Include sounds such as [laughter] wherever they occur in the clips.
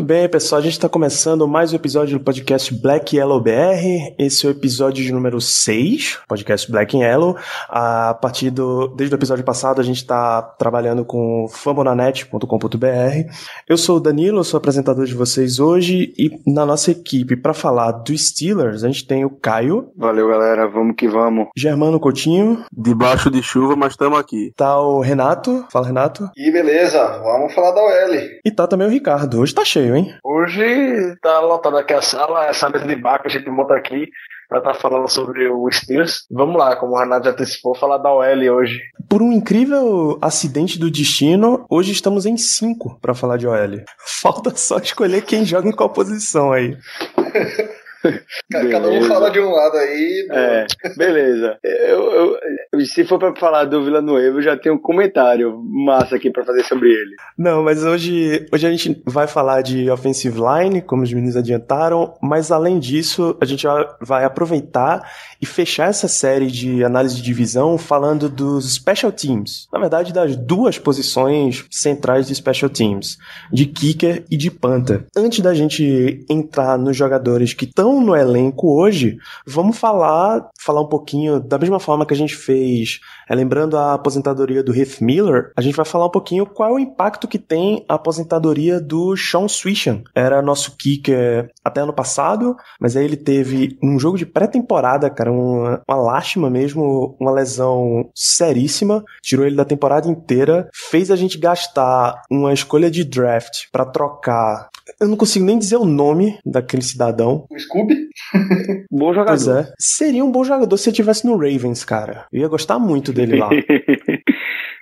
Muito bem, pessoal. A gente está começando mais um episódio do podcast Black Yellow BR. Esse é o episódio de número 6, podcast Black and Yellow. A partir do. Desde o episódio passado, a gente está trabalhando com fambonanet.com.br. Eu sou o Danilo, sou apresentador de vocês hoje. E na nossa equipe, para falar dos Steelers, a gente tem o Caio, Valeu, galera. Vamos que vamos. Germano Coutinho, Debaixo de chuva, mas estamos aqui. tá o Renato. Fala, Renato. E beleza, vamos falar da OL. E tá também o Ricardo. Hoje tá cheio, hein? Hoje tá lotada aqui a sala, essa mesa de bar que a gente monta aqui pra estar falando sobre o Steelers. Vamos lá, como o Renato já antecipou, falar da OL hoje. Por um incrível acidente do destino, hoje estamos em 5 para falar de OL. [laughs] Falta só escolher quem joga em qual posição aí. [laughs] Ca- Cada um fala de um lado aí. É, beleza. Eu, eu- se for pra falar do Vila Nueva, eu já tenho um comentário massa aqui pra fazer sobre ele. Não, mas hoje, hoje a gente vai falar de offensive line, como os meninos adiantaram, mas além disso, a gente vai aproveitar e fechar essa série de análise de divisão falando dos special teams. Na verdade, das duas posições centrais de special teams, de kicker e de punter. Antes da gente entrar nos jogadores que estão no elenco hoje, vamos falar, falar um pouquinho da mesma forma que a gente fez, é, lembrando a aposentadoria do Heath Miller, a gente vai falar um pouquinho qual é o impacto que tem a aposentadoria do Sean Swishan. Era nosso kicker até ano passado, mas aí ele teve um jogo de pré-temporada, cara, uma, uma lástima mesmo, uma lesão seríssima, tirou ele da temporada inteira, fez a gente gastar uma escolha de draft pra trocar. Eu não consigo nem dizer o nome daquele cidadão. O Scooby? Bom jogador. Pois é. Seria um bom jogador se ele tivesse no Ravens, cara. Eu ia gostar muito dele lá. [laughs]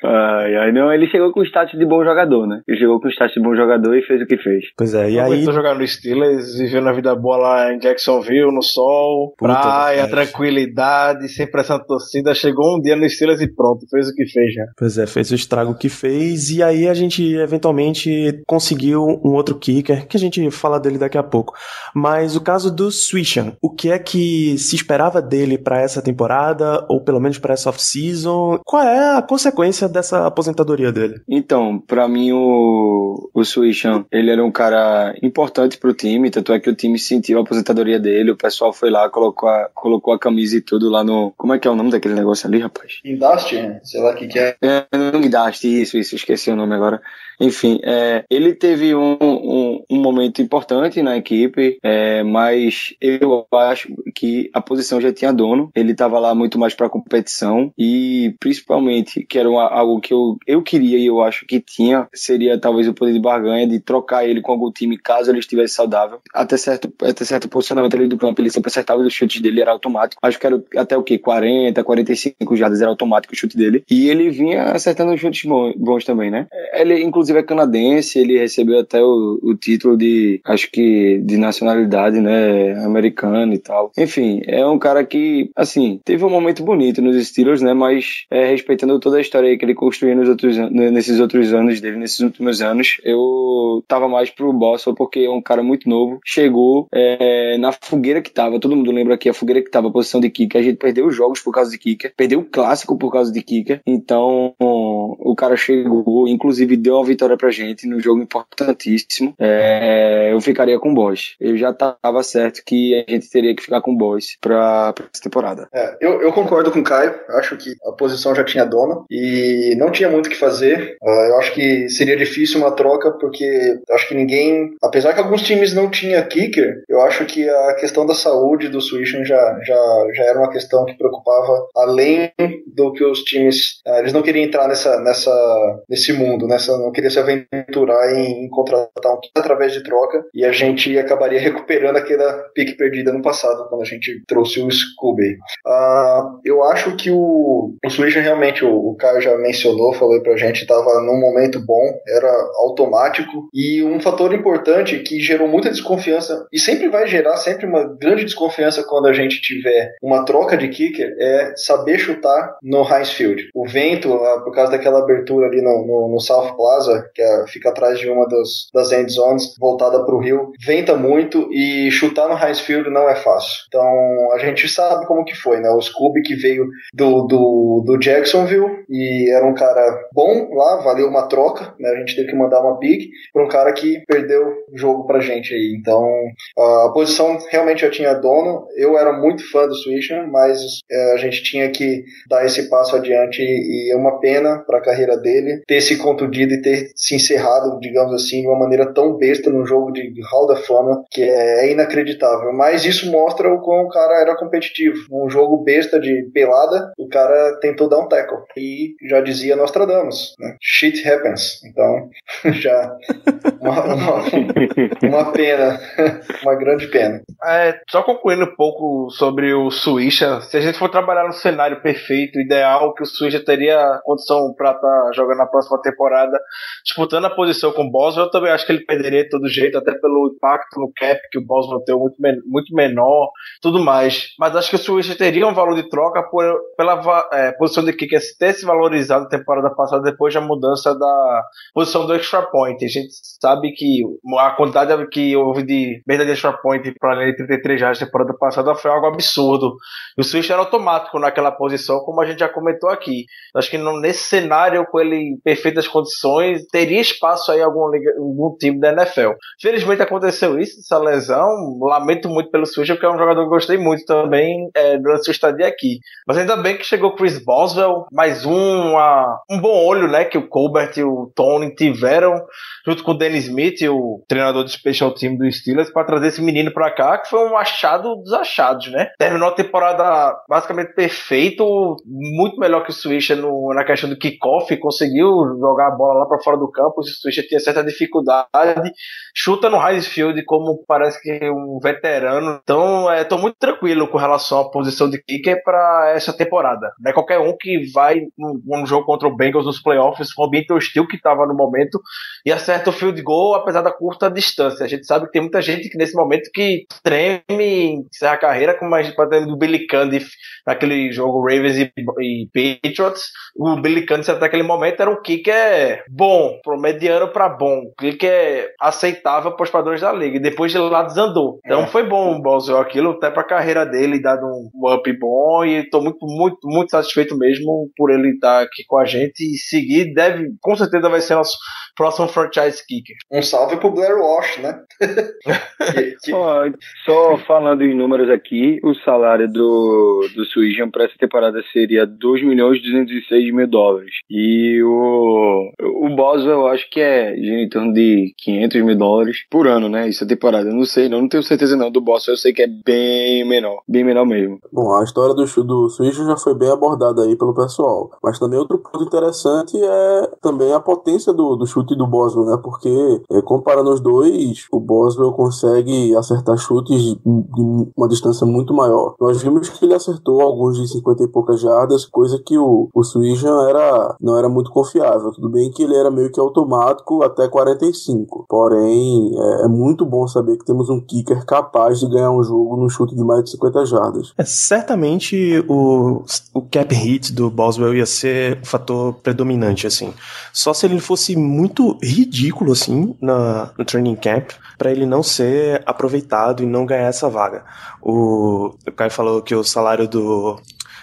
ai, ai, não, ele chegou com o status de bom jogador, né? Ele chegou com o status de bom jogador e fez o que fez. Pois é, e Não aí. aguentou jogar no Steelers, viveu na vida boa lá em Jacksonville, no sol, Puta praia, verdade. tranquilidade, sem pressão torcida. Chegou um dia no Steelers e pronto, fez o que fez já. Pois é, fez o estrago que fez, e aí a gente eventualmente conseguiu um outro kicker, que a gente fala dele daqui a pouco. Mas o caso do Swishan, o que é que se esperava dele pra essa temporada, ou pelo menos pra essa off-season? Qual é a consequência dessa aposentadoria dele? Então, pra mim, o, o Swishan, ele era um cara importante pro time, tanto é que o time sentiu a aposentadoria dele, o pessoal foi lá, colocou a, colocou a camisa e tudo lá no... Como é que é o nome daquele negócio ali, rapaz? Industry, sei lá o que que é. É, Dynasty, isso, isso, esqueci o nome agora. Enfim, é, ele teve um, um, um momento importante na equipe, é, mas eu acho que a posição já tinha dono, ele estava lá muito mais para competição e principalmente, que era uma- algo que eu, eu queria e eu acho que tinha, seria talvez o poder de barganha de trocar ele com algum time caso ele estivesse saudável. Até certo, até certo posicionamento ali do campo, ele sempre acertava os chutes dele, era automático. Acho que era até o que? 40, 45 jardas era automático o chute dele. E ele vinha acertando chutes bons, bons também, né? Ele, inclusive, é canadense, ele recebeu até o, o título de, acho que, de nacionalidade, né? Americana e tal. Enfim, é um cara que, assim, teve um momento bonito nos Steelers, né? Mas, é, respeitando toda a história que ele construiu nos outros, an- nesses outros anos dele, nesses últimos anos, eu tava mais pro Boston porque é um cara muito novo. Chegou é, na fogueira que tava, todo mundo lembra aqui a fogueira que tava, a posição de kicker. A gente perdeu os jogos por causa de kicker, perdeu o clássico por causa de kicker. Então, o cara chegou, inclusive deu uma vitória pra gente no jogo importantíssimo. É, eu ficaria com o Bosch. Eu já tava certo que a gente teria que ficar com o Bosch pra, pra essa temporada. É, eu, eu concordo com o Caio, acho que a posição já tinha dono e não tinha muito o que fazer. Ah, eu acho que seria difícil uma troca, porque acho que ninguém, apesar que alguns times não tinham kicker, eu acho que a questão da saúde do Swishan já, já, já era uma questão que preocupava além do que os times. ah, eles não queriam entrar nessa, nessa, nesse mundo, nessa, não queria poderia se aventurar em, em contratar um através de troca e a gente acabaria [laughs] recuperando aquela pique perdida no passado, quando a gente trouxe o Scooby. Uh, eu acho que o, o Switch realmente, o, o Caio já mencionou, falou pra gente, estava num momento bom, era automático e um fator importante que gerou muita desconfiança e sempre vai gerar sempre uma grande desconfiança quando a gente tiver uma troca de kicker é saber chutar no Heinz Field. O vento, uh, por causa daquela abertura ali no, no, no South Plaza, que é, fica atrás de uma das, das end zones, voltada para o rio, venta muito e chutar no Heinz Field não é fácil. Então a gente sabe como que foi, né? O Scooby que veio do, do, do Jacksonville e era um cara bom lá, valeu uma troca, né? A gente teve que mandar uma pick para um cara que perdeu o jogo pra gente aí. Então a posição realmente já tinha dono. Eu era muito fã do Swisher, mas é, a gente tinha que dar esse passo adiante e é uma pena para a carreira dele ter se contundido e ter se encerrado, digamos assim, de uma maneira tão besta num jogo de Hall da Fama que é inacreditável. Mas isso mostra o quão o cara era competitivo. Um jogo besta de pelada, o cara tentou dar um tackle. E já dizia Nostradamus, né? Shit happens. Então, [laughs] já uma, uma, uma pena, [laughs] uma grande pena. É, só concluindo um pouco sobre o Suíça, se a gente for trabalhar no cenário perfeito, ideal, que o Suíça teria condição para estar tá jogando na próxima temporada, disputando a posição com o Boswell, eu também acho que ele perderia de todo jeito, até pelo impacto no cap que o Boswell tem muito, men muito menor, tudo mais. Mas acho que o Suíça teria um valor de troca por, pela é, posição de kicker ter se valorizado na temporada passada depois da mudança da posição do extra point. A gente sabe que a quantidade que houve de perda de extra point para de 33 já na temporada passada foi algo absurdo. O Switch era automático naquela posição, como a gente já comentou aqui. Acho que nesse cenário, com ele em perfeitas condições, teria espaço aí algum, algum time da NFL. Felizmente aconteceu isso, essa lesão. Lamento muito pelo Switch, porque é um jogador que gostei muito também é, durante sua estadia aqui. Mas ainda bem que chegou Chris Boswell, mais um, um bom olho né, que o Colbert e o Tony tiveram junto com o Dennis Smith, o treinador de special team do Steelers, para trazer esse menino para cá, que foi um achado dos achados, né? Terminou a temporada basicamente perfeito, muito melhor que o Swisher na questão do kickoff, conseguiu jogar a bola lá para fora do campo, o Swisher tinha certa dificuldade, chuta no High Field como parece que um veterano, então é, tô muito tranquilo com relação à posição de kicker para essa temporada. É qualquer um que vai num, num jogo contra o Bengals nos playoffs com o ambiente hostil que estava no momento e acerta acerta o field goal apesar da curta distância. A gente sabe que tem muita gente que nesse momento que treme, encerra a carreira, como a gente pode ter do Billy Candy naquele jogo Ravens e, e Patriots. O Billy Candy até aquele momento era um kicker bom, pro mediano para bom, kicker aceitável para os padrões da liga. E depois de lá desandou. Então é. foi bom o Boswell aquilo, até para a carreira dele, dado um up bom. E estou muito, muito, muito satisfeito mesmo por ele estar aqui com a gente e seguir. Deve, com certeza vai ser nosso próximo franchise kicker. Um salve pro Blair Walsh, né? [laughs] que, que... Só, só, falando em números aqui, o salário do, do Suijan para essa temporada seria 2 milhões e 206 mil dólares. E o, o Boswell, eu acho que é em torno de 500 mil dólares por ano, né? Isso é temporada. Eu não sei, não, não tenho certeza não. Do Boswell eu sei que é bem menor. Bem menor mesmo. Bom, a história do, do Suijan já foi bem abordada aí pelo pessoal. Mas também outro ponto interessante é também a potência do, do chute chute do Boswell, né? Porque é, comparando os dois, o Boswell consegue acertar chutes de uma distância muito maior. Nós vimos que ele acertou alguns de 50 e poucas jardas, coisa que o, o Swijan era, não era muito confiável. Tudo bem que ele era meio que automático até 45. Porém, é, é muito bom saber que temos um kicker capaz de ganhar um jogo no chute de mais de 50 jardas. É, certamente o, o cap hit do Boswell ia ser o fator predominante, assim. Só se ele fosse muito muito ridículo, assim, na, no training camp, para ele não ser aproveitado e não ganhar essa vaga. O, o Caio falou que o salário do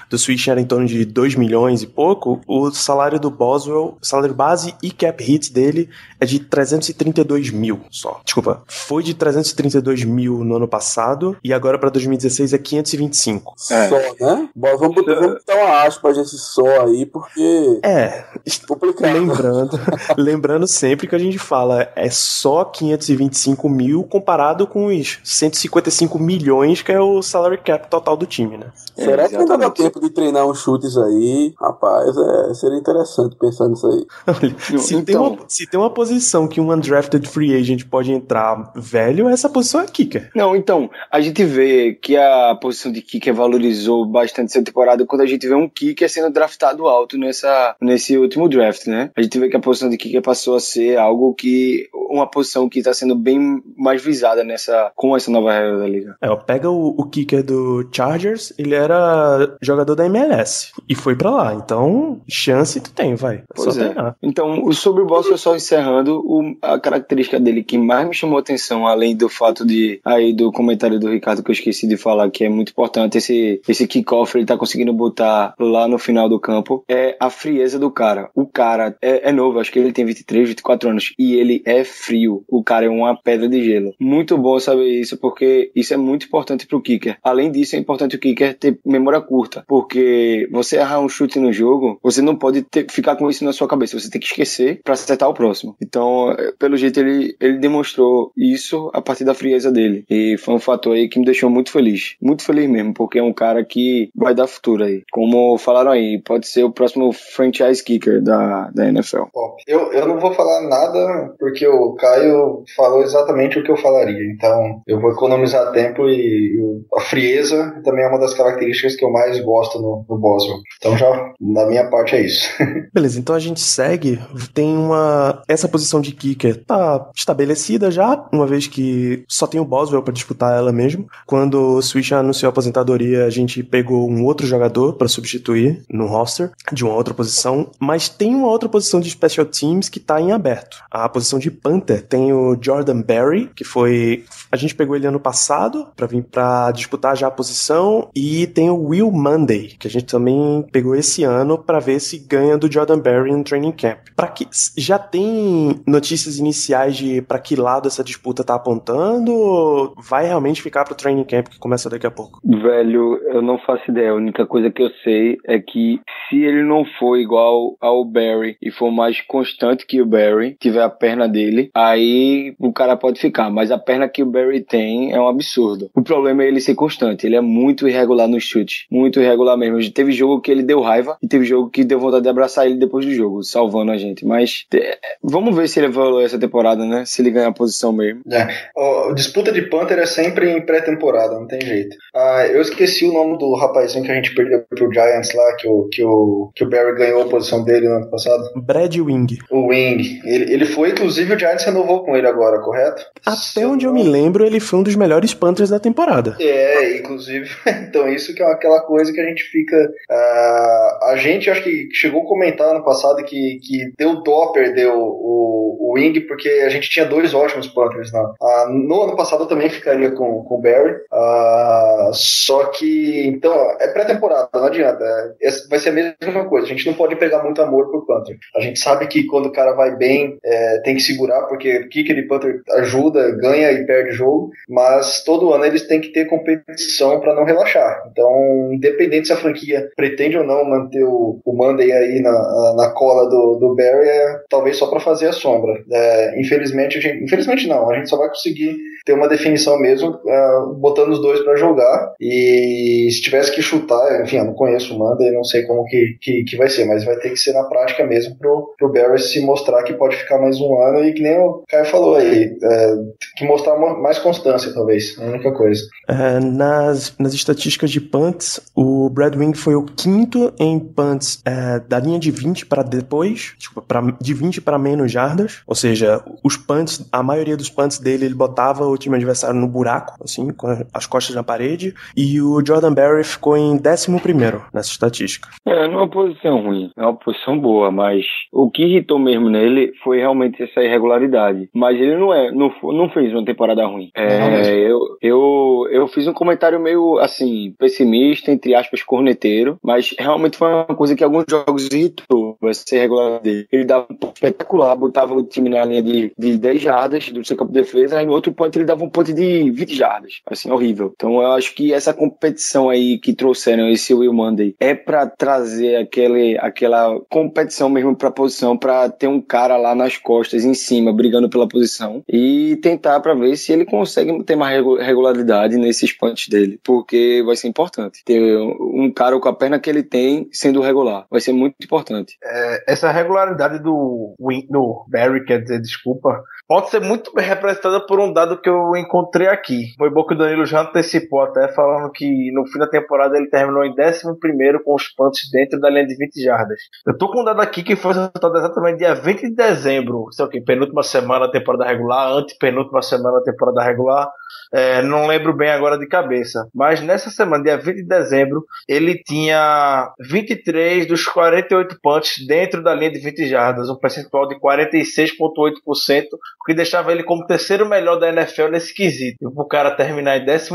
do Switch era em torno de 2 milhões e pouco, o salário do Boswell, salário base e cap hit dele é de 332 mil só. Desculpa, foi de 332 mil no ano passado e agora para 2016 é 525. É. Só, né? Bom, vamos, botar, vamos botar uma aspas desse só aí, porque. É, complicado. Lembrando, [laughs] lembrando sempre que a gente fala é só 525 mil comparado com os 155 milhões que é o salary cap total do time, né? Será que ainda dá tempo tempo de treinar uns chutes aí, rapaz, é, seria interessante pensar nisso aí. [laughs] Olha, se, tem uma, se tem uma posição que um undrafted free agent pode entrar velho, essa posição é kicker. Não, então, a gente vê que a posição de kicker valorizou bastante essa temporada quando a gente vê um kicker sendo draftado alto nessa, nesse último draft, né? A gente vê que a posição de kicker passou a ser algo que. uma posição que está sendo bem mais visada nessa, com essa nova regra da liga. É, ó, pega o, o kicker do Chargers, ele era jogador da MLS e foi pra lá. Então, chance tu tem, vai. É só é. treinar. Então, o- sobre o Boswell, só encerrando, o- a característica dele que mais me chamou atenção, além do fato de, aí do comentário do Ricardo que eu esqueci de falar, que é muito importante, esse, esse kickoff ele tá conseguindo botar lá no final do campo, é a frieza do cara. O cara é, é novo, acho que ele tem 23, 24 anos, e ele é frio. O cara é uma pedra de gelo. Muito bom saber isso, porque isso é muito importante pro kicker. Além disso, é importante o kicker ter memória curta, porque você errar um chute no jogo, você não pode ter- ficar com isso na sua cabeça, você tem que esquecer pra acertar o próximo. Então, eh, pelo jeito, ele, ele demonstrou isso a partir da frieza dele. E foi um fator aí que me deixou muito feliz. Muito feliz mesmo, porque é um cara que vai dar futuro aí. Como falaram aí, pode ser o próximo franchise kicker da, da NFL. Bom, eu, eu não vou falar nada porque o Caio falou exatamente o que eu falaria. Então eu vou economizar tempo e, e a frieza também é uma das características que eu mais gosto no, no Boswell. Então já, da minha parte, é isso. [laughs] Beleza, então a gente segue. Tem uma. Essa posição de kicker tá estabelecida já, uma vez que só tem o Boswell pra disputar ela mesmo. Quando o Switch anunciou a aposentadoria, a gente pegou um outro jogador pra substituir no roster, de uma outra posição. Mas tem uma outra posição de special teams que tá em aberto. A posição de Panther tem o Jordan Berry, que foi. A gente pegou ele ano passado pra vir pra disputar já a posição. E tem o Will Monday, que a gente também pegou esse ano pra ver se ganha do Jordan Berry no training camp. Para que já tem notícias iniciais de pra que lado essa disputa tá apontando? Ou vai realmente ficar pro training camp que começa daqui a pouco? Velho, eu não faço ideia. A única coisa que eu sei é que se ele não for igual ao Barry e for mais constante que o Barry, tiver a perna dele, aí o cara pode ficar. Mas a perna que o Barry tem é um absurdo. O problema é ele ser constante. Ele é muito irregular no chute. Muito irregular mesmo. Teve jogo que ele deu raiva e teve jogo que deu vontade de abraçar ele depois do jogo, salvando a gente. Mas é, vamos ver se ele evolui essa temporada, né? Se ele ganhar a posição mesmo. É. Ó, disputa de Panther é sempre em pré-temporada, não tem jeito. Ah, eu esqueci o nome do rapazinho que a gente perdeu pro Giants lá, que o, que o, que o Barry ganhou a posição dele no ano passado. Brad Wing. O Wing. Ele, ele foi, inclusive, o Giants renovou com ele agora, correto? Até onde eu me lembro, ele foi um dos melhores Panthers da temporada. É, inclusive, [laughs] então isso que é aquela coisa que a gente fica. ah, a gente acho que chegou a comentar no passado que, que deu dó perder o, o, o Wing, porque a gente tinha dois ótimos Panthers. Ah, no ano passado eu também ficaria com, com o Barry. ah, só que, então, é pré-temporada, não adianta. É, vai ser a mesma coisa. A gente não pode pegar muito amor pro Panther. A gente sabe que quando o cara vai bem, é, tem que segurar, porque kicker de Panther ajuda, ganha e perde jogo, mas todo ano eles têm que ter competição para não relaxar. Então, independente se a franquia pretende ou não manter o, o Monday aí na, na cola do, do Barry, é talvez só para fazer a sombra. É, infelizmente, gente, infelizmente não, a gente só vai conseguir ter uma definição mesmo é, botando os dois para jogar. E se tivesse que chutar, enfim, eu não conheço o Monday, não sei como que, que, que vai ser, mas vai ter que ser na prática mesmo pro, pro Barry se mostrar que pode ficar mais um ano e que nem o Caio falou aí, é, que mostrar mais constância, talvez, é a única coisa. É, nas, nas estatísticas de punts, o Brad Wing foi o quinto em punts da linha de 20 para depois, pra, de 20 para menos jardas. Ou seja, os punts, a maioria dos punts dele, ele botava o time adversário no buraco, assim, com as costas na parede. E o Jordan Berry ficou em 11 primeiro nessa estatística. É, não é uma posição ruim, é uma posição boa, mas o que irritou mesmo nele foi realmente essa irregularidade. Mas ele não é, não, não fez uma temporada ruim. É, eu, eu, eu fiz um comentário meio assim, pessimista, entre aspas, corneteiro, mas realmente foi uma coisa que alguns jogos irritou. vai ser regular dele. Ele dava um espetacular, botava o time na linha de, de 10 jardas do seu campo de defesa, aí no outro ponto ele dava um ponto de 20 jardas. Assim, horrível. Então eu acho que essa competição aí que trouxeram esse Will Monday é para trazer aquele, aquela competição mesmo pra posição, para ter um cara lá nas costas, em cima, brigando pela posição e tentar para ver se ele consegue ter mais regularidade nesses punts dele, porque vai ser importante ter um cara com a perna que ele tem sendo regular. Vai ser muito importante. É, essa regularidade do, do Barry, quer dizer, desculpa, pode ser muito bem representada por um dado que eu encontrei aqui. Foi bom que o Danilo já antecipou até, falando que no fim da temporada ele terminou em 11 com os punts dentro da linha de 20 jardas. Eu tô com um dado aqui que foi resultado exatamente dia 20 de dezembro, sei o que, penúltima semana da temporada regular, antepenúltima semana da temporada regular. É, não lembro bem agora de cabeça. Mas nessa semana, dia 20 de dezembro, ele tinha 23 dos 48 punts dentro da linha de 20 jardas, um percentual de 46,8%, o que deixava ele como terceiro melhor da NFL nesse quesito. O cara terminar em 11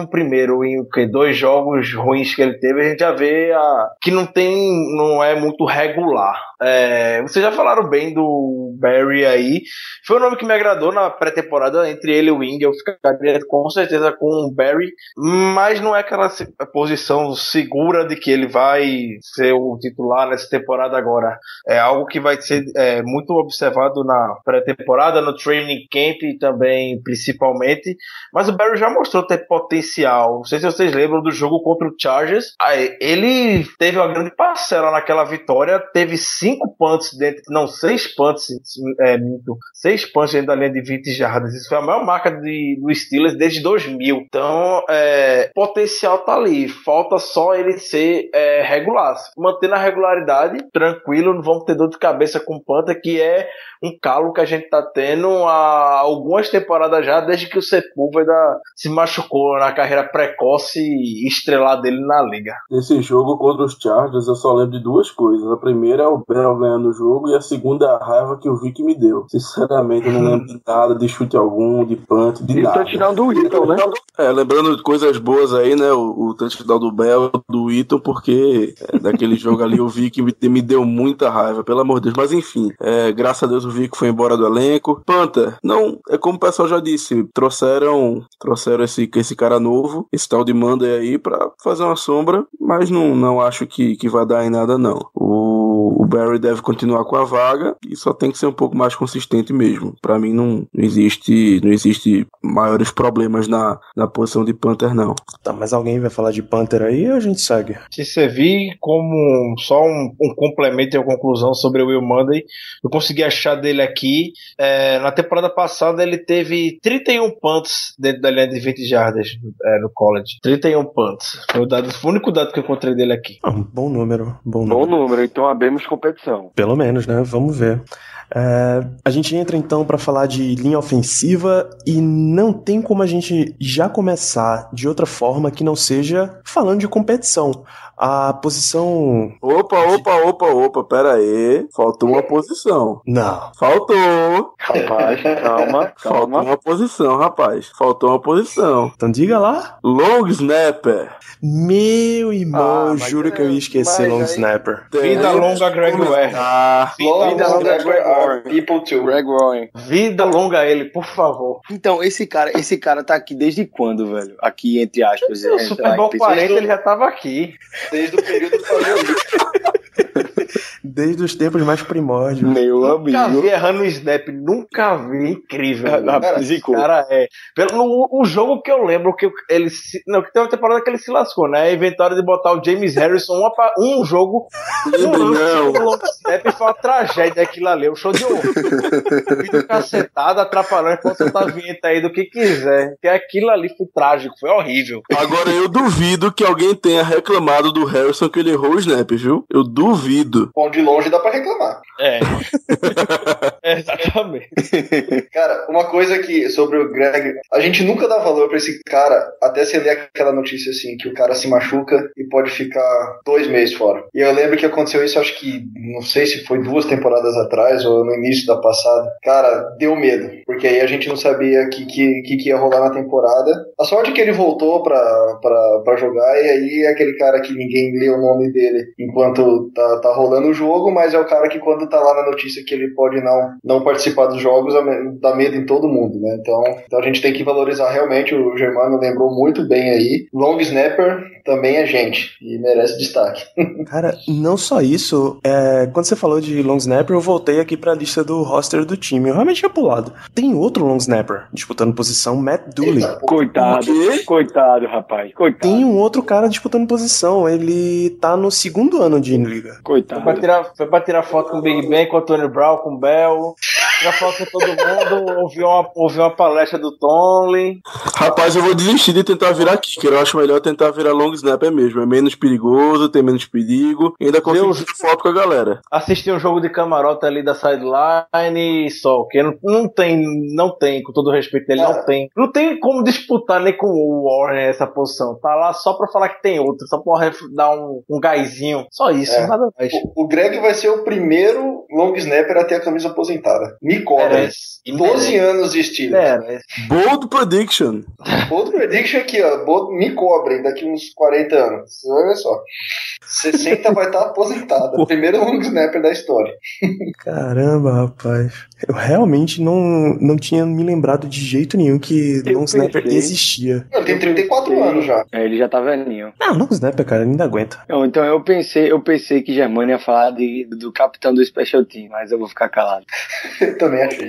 em que, dois jogos ruins que ele teve, a gente já vê a, que não tem, não é muito regular. É, vocês já falaram bem do Barry aí. Foi um nome que me agradou na pré-temporada entre ele e o Wing. Eu ficaria com certeza com o Barry, mas não é aquela posição segura de que ele vai ser o titular nessa temporada agora. É algo que vai ser é, muito observado na pré-temporada, no training camp também principalmente. Mas o Barry já mostrou ter potencial. Não sei se vocês lembram do jogo contra o Chargers. Ele teve uma grande parcela naquela vitória, teve cinco punts dentro, não, seis punts, é, seis punts dentro da linha de 20 jardas. Isso foi a maior marca de, do Steelers desde 2000. Então, é, potencial tá ali. Falta só ele ser é, regular. Mantendo a regularidade, tranquilo, não vamos ter dor de cabeça com Panta, que é um calo que a gente tá tendo há algumas temporadas já, desde que o Sepúlveda se machucou na carreira precoce e estrelar dele na liga. Nesse jogo contra os Chargers, eu só lembro de duas coisas. A primeira é o Bell ganhando o jogo e a segunda é a raiva que o Vic me deu. Sinceramente, eu não lembro de nada, de chute algum, de punch, de e nada. tirando o Ito, né? É, lembrando coisas boas aí, né? O, o touchdown do Bell, do Ito, porque é, daquele jogo ali o Vic me, me, deu muita raiva, pelo amor de Deus. Mas enfim, é, graças a Deus o Vic foi embora do elenco. Panta, não, é como o pessoal já disse, trouxeram trouxeram esse, esse cara novo, esse tal de Monday aí, pra fazer uma sombra, mas não, não acho que, que vai dar em nada, não. O, o Barry deve continuar com a vaga e só tem que ser um pouco mais consistente mesmo. Para mim não, não existe não existe maiores problemas na, na posição de Panther, não. Tá, mas alguém vai falar de Panther aí ou a gente segue? Se servir como só um, um complemento e uma conclusão sobre o Will Monday, eu consegui achar dele aqui. É, na temporada passada ele teve 31 punts dentro da linha de 20 jardas é, no college. 31 punts. Foi o, dado, foi o único dado que eu encontrei dele aqui. Ah, um bom número. Bom, Bom número. número, então abemos competição. Pelo menos, né? Vamos ver. É, a gente entra então para falar de linha ofensiva e não tem como a gente já começar de outra forma que não seja falando de competição. A posição. Opa, opa, opa, opa, pera aí. Faltou uma posição. Não. Faltou. Rapaz, [laughs] calma, Faltou calma. uma posição, rapaz. Faltou uma posição. Então diga lá. Long snapper. Meu irmão, Ah, juro que eu é- ia esquecer long aí- snapper. Vida longa, Greg Ware. Ah, Long Long Greg Warren. people too. Greg Warren. Vida longa ele, por favor. Então, esse cara, esse cara tá aqui desde quando, velho? Aqui, entre aspas. O é, Super Bowl tá, 40 ele já tava aqui. Desde o período do Paleolítico. [laughs] Desde os tempos mais primórdios. Meu Nunca amigo. vi errando o snap, nunca vi. Incrível. Ah, Cara, cara é. Pelo, no, o jogo que eu lembro que ele se, Não, que tem uma temporada que ele se lascou, né? Inventaram de botar o James Harrison uma um jogo. Um não. long snap foi uma tragédia aquilo ali. O show de horror. Vídeo cacetado, atrapalhando enquanto você tá vinheta aí do que quiser. Que aquilo ali foi trágico, foi horrível. Agora eu duvido que alguém tenha reclamado do Harrison que ele errou o snap, viu? Eu duvido. Bom, de longe dá pra reclamar. É. [laughs] Exatamente. [laughs] Cara, uma coisa que sobre o Greg, a gente nunca dá valor pra esse cara até você ler aquela notícia assim que o cara se machuca e pode ficar dois meses fora. E eu lembro que aconteceu isso, acho que não sei se foi duas temporadas atrás ou no início da passada. Cara, deu medo, porque aí a gente não sabia o que, que, que, que ia rolar na temporada. A sorte é que ele voltou pra, pra, pra jogar e aí é aquele cara que ninguém lê o nome dele enquanto tá, tá rolando o jogo. mas é o cara que quando tá lá na notícia que ele pode não, não participar dos jogos, dá medo em todo mundo, né? Então, então a gente tem que valorizar realmente, o Germano lembrou muito bem aí. Long Snapper também é gente e merece destaque. [laughs] Cara, não só isso, é, quando você falou de long snapper, eu voltei aqui pra lista do roster do time. Eu realmente tinha pulado. Tem outro long snapper disputando posição, Matt Dooley. Coitado, coitado, rapaz. Coitado. Tem um outro cara disputando posição. Ele tá no segundo ano de liga. Coitado. Foi pra tirar, foi pra tirar foto com o Big Ben, com o Tony Brown, com o Bell. Tirar foto com todo mundo, ouvir uma, ouvir uma palestra do Tomlin. Rapaz, eu vou desistir de tentar virar kicker. Eu acho melhor tentar virar long snapper mesmo. É menos perigoso, tem menos perigo. E ainda consigo tirar foto com a galera. Assistir um jogo de camarota ali da sideline e só, que não, não tem, não tem, com todo o respeito dele, não tem. Não tem como disputar nem com o Warren essa posição. Tá lá só pra falar que tem outro, só pra dar um, um gásinho. Só isso, É. nada mais. O, Greg vai ser o primeiro long snapper a ter a camisa aposentada. Me cobra. Merece. E 12 merece. anos de Steelers. Merece. Bold prediction. [laughs] Outro prediction aqui, ó. Bold- Me cobrem daqui uns 40 anos. Você vai ver só. 60 vai estar aposentada. [laughs] Primeiro long snapper da história. Caramba, rapaz. Eu realmente não, não tinha me lembrado de jeito nenhum que Eu long snapper pensei. existia. Ele tem 34 anos já. É, ele já tá velhinho. Não, long snapper, cara, ainda aguenta. Não, então eu pensei, eu pensei que Germano ia falar de, do capitão do Special Team, mas eu vou ficar calado. [laughs] Eu também achei.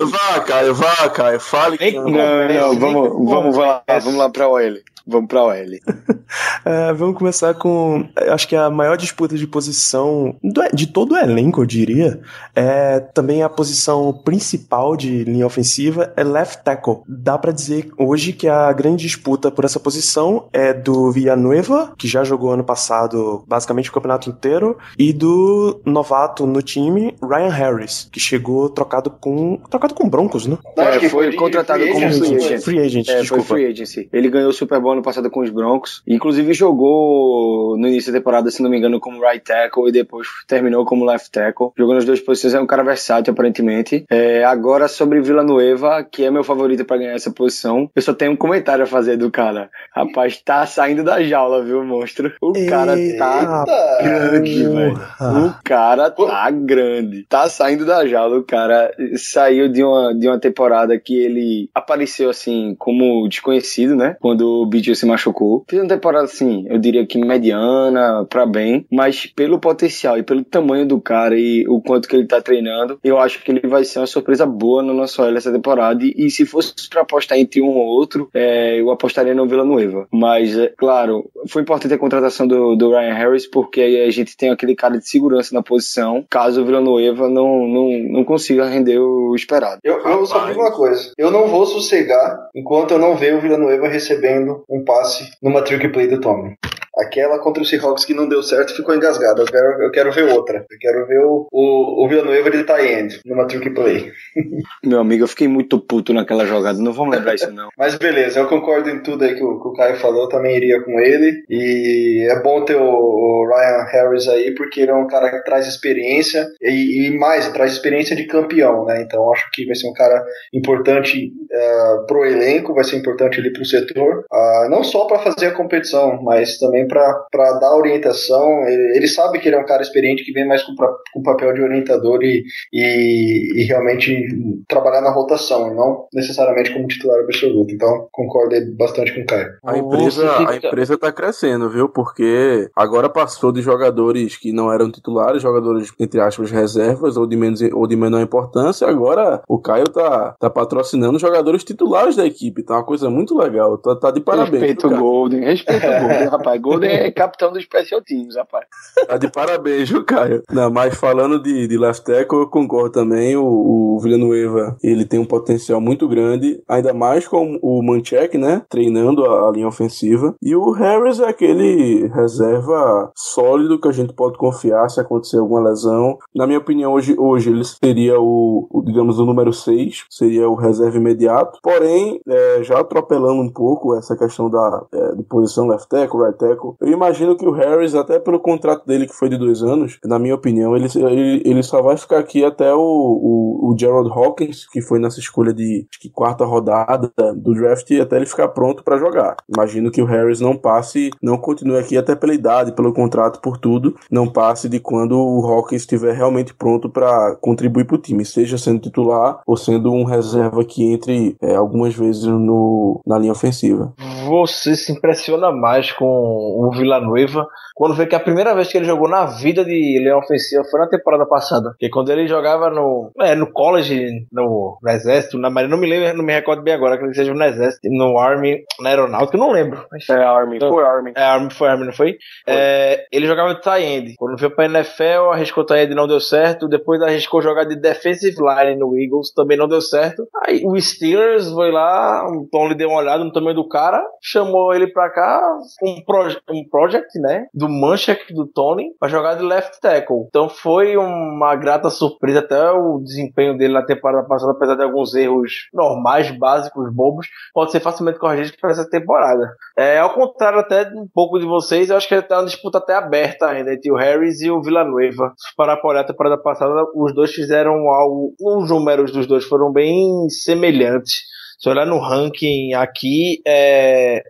Vá, Caio, vá, Caio. Fale que não. não. Não, vamos, nem vamos lá, vamos lá pra OL. Vamos pra OL. [laughs] É, vamos começar com. Acho que a maior disputa de posição do- de todo o elenco, eu diria. É também a posição principal de linha ofensiva é left tackle. Dá pra dizer hoje que a grande disputa por essa posição é do Villanueva, que já jogou ano passado basicamente o campeonato inteiro, e do novato no time, Ryan Harris, que chegou trocado com. trocado com Broncos, né? Não, É, foi contratado como free agent. Free agent, É, desculpa. foi free agency. Ele ganhou o Super Bowl ano passado com os Broncos. Inclusive jogou no início da temporada, se não me engano, como right tackle e depois terminou como left tackle. Jogou nas duas posições, é um cara versátil, aparentemente. É, agora sobre Villanueva, que é meu favorito pra ganhar essa posição. Eu só tenho um comentário a fazer do cara. Rapaz, tá saindo da jaula, viu, monstro? O cara tá Eita. grande, velho. O cara tá grande. Tá saindo da jaula. O cara saiu de uma, de uma temporada que ele apareceu assim como desconhecido, né? Quando o BJ se machucou. Fez uma temporada assim, eu diria que mediana pra bem, mas pelo potencial e pelo tamanho do cara e o quanto que ele tá treinando, eu acho que ele vai ser uma surpresa boa no nosso OL essa temporada. E, e se fosse pra apostar entre um ou outro, é, eu apostaria no Villanueva. Mas, é, claro, foi importante a contratação do, do Ryan Harris, porque aí a gente tem aquele cara de segurança na posição, caso o Villanueva não, não, não consiga render o esperado. Eu, eu só digo uma coisa. Eu não vou sossegar enquanto eu não ver o Villanueva recebendo um passe numa trick play do Tomlin. Aquela contra o Seahawks que não deu certo ficou engasgada. Eu quero, eu quero ver outra. Eu quero ver o, o, o Villanueva de tie end numa trick play. [laughs] Meu amigo, eu fiquei muito puto naquela jogada, não vamos lembrar isso não. Mas beleza, eu concordo em tudo aí que o, que o Caio falou, eu também iria com ele. E é bom ter o, o Ryan Harris aí, porque ele é um cara que traz experiência e, e mais, traz experiência de campeão, né? Então acho que vai ser um cara importante uh, pro elenco, vai ser importante ali pro setor, ah, não só para fazer a competição, mas também para dar orientação. Ele, ele sabe que ele é um cara experiente que vem mais com, pra- com papel de orientador e, e, e realmente trabalhar na rotação, e não necessariamente como titular absoluto. Então, concordo bastante com o Caio. A empresa, a empresa tá crescendo, viu? Porque agora passou de jogadores que não eram titulares, jogadores, entre aspas, reservas ou de, menos, ou de menor importância. Agora o Caio tá, tá patrocinando jogadores titulares da equipe. Tá uma coisa muito legal. Tá, tá de parabéns. Respeita o? Golden, respeita o Golden, rapaz. Golden é [laughs] capitão do Special Teams, rapaz. Tá de parabéns, viu, Caio? Não, mas falando de, de left tackle, eu concordo também. O, o Villanueva, ele tem um potencial muito grande, ainda mais com o Manchek, né? Treinando a, a linha ofensiva. E o Harris é aquele reserva sólido que a gente pode confiar se acontecer alguma lesão. Na minha opinião, hoje, hoje ele seria o, o, digamos, o número 6, seria o reserva imediato. Porém, é, já atropelando um pouco essa questão da, é, é, de posição left tackle, right tackle. Eu imagino que o Harris, até pelo contrato dele que foi de dois anos, na minha opinião, ele, ele, ele só vai ficar aqui até o, o, o Gerald Hawkins, que foi nessa escolha de que quarta rodada do draft, até ele ficar pronto para jogar. Imagino que o Harris não passe, não continue aqui até pela idade, pelo contrato, por tudo, não passe de quando o Hawkins estiver realmente pronto para contribuir para o time, seja sendo titular ou sendo um reserva que entre é, algumas vezes no, na linha ofensiva. Você se impressiona mais com o Villanueva quando vê que a primeira vez que ele jogou na vida de linha ofensiva foi na temporada passada. Porque quando ele jogava no, é, no college, no, no exército, na Marinha, não me lembro, não me recordo bem agora que ele seja no exército, no Army, na aeronáutica, não lembro. Mas... É Army, então, foi Army. É Army, foi Army, não foi? foi. É, ele jogava de tie end. Quando veio pra NFL, arriscou tie end não deu certo. Depois arriscou jogar de defensive line no Eagles, também não deu certo. Aí o Steelers foi lá, o Tom lhe deu uma olhada no tamanho do cara, chamou ele pra cá, um, proje um project, né? Do Manchek, do Tony, pra jogar de left tackle. Então foi uma grata surpresa até o desempenho dele na temporada passada, apesar de alguns erros normais, básicos, bobos, pode ser facilmente corrigido para essa temporada. É, ao contrário até um pouco de vocês, eu acho que ele tá uma disputa até aberta ainda entre o Harris e o Villanueva. Para a a temporada passada, os dois fizeram algo, os números dos dois foram bem semelhantes. Se olhar no ranking aqui, é,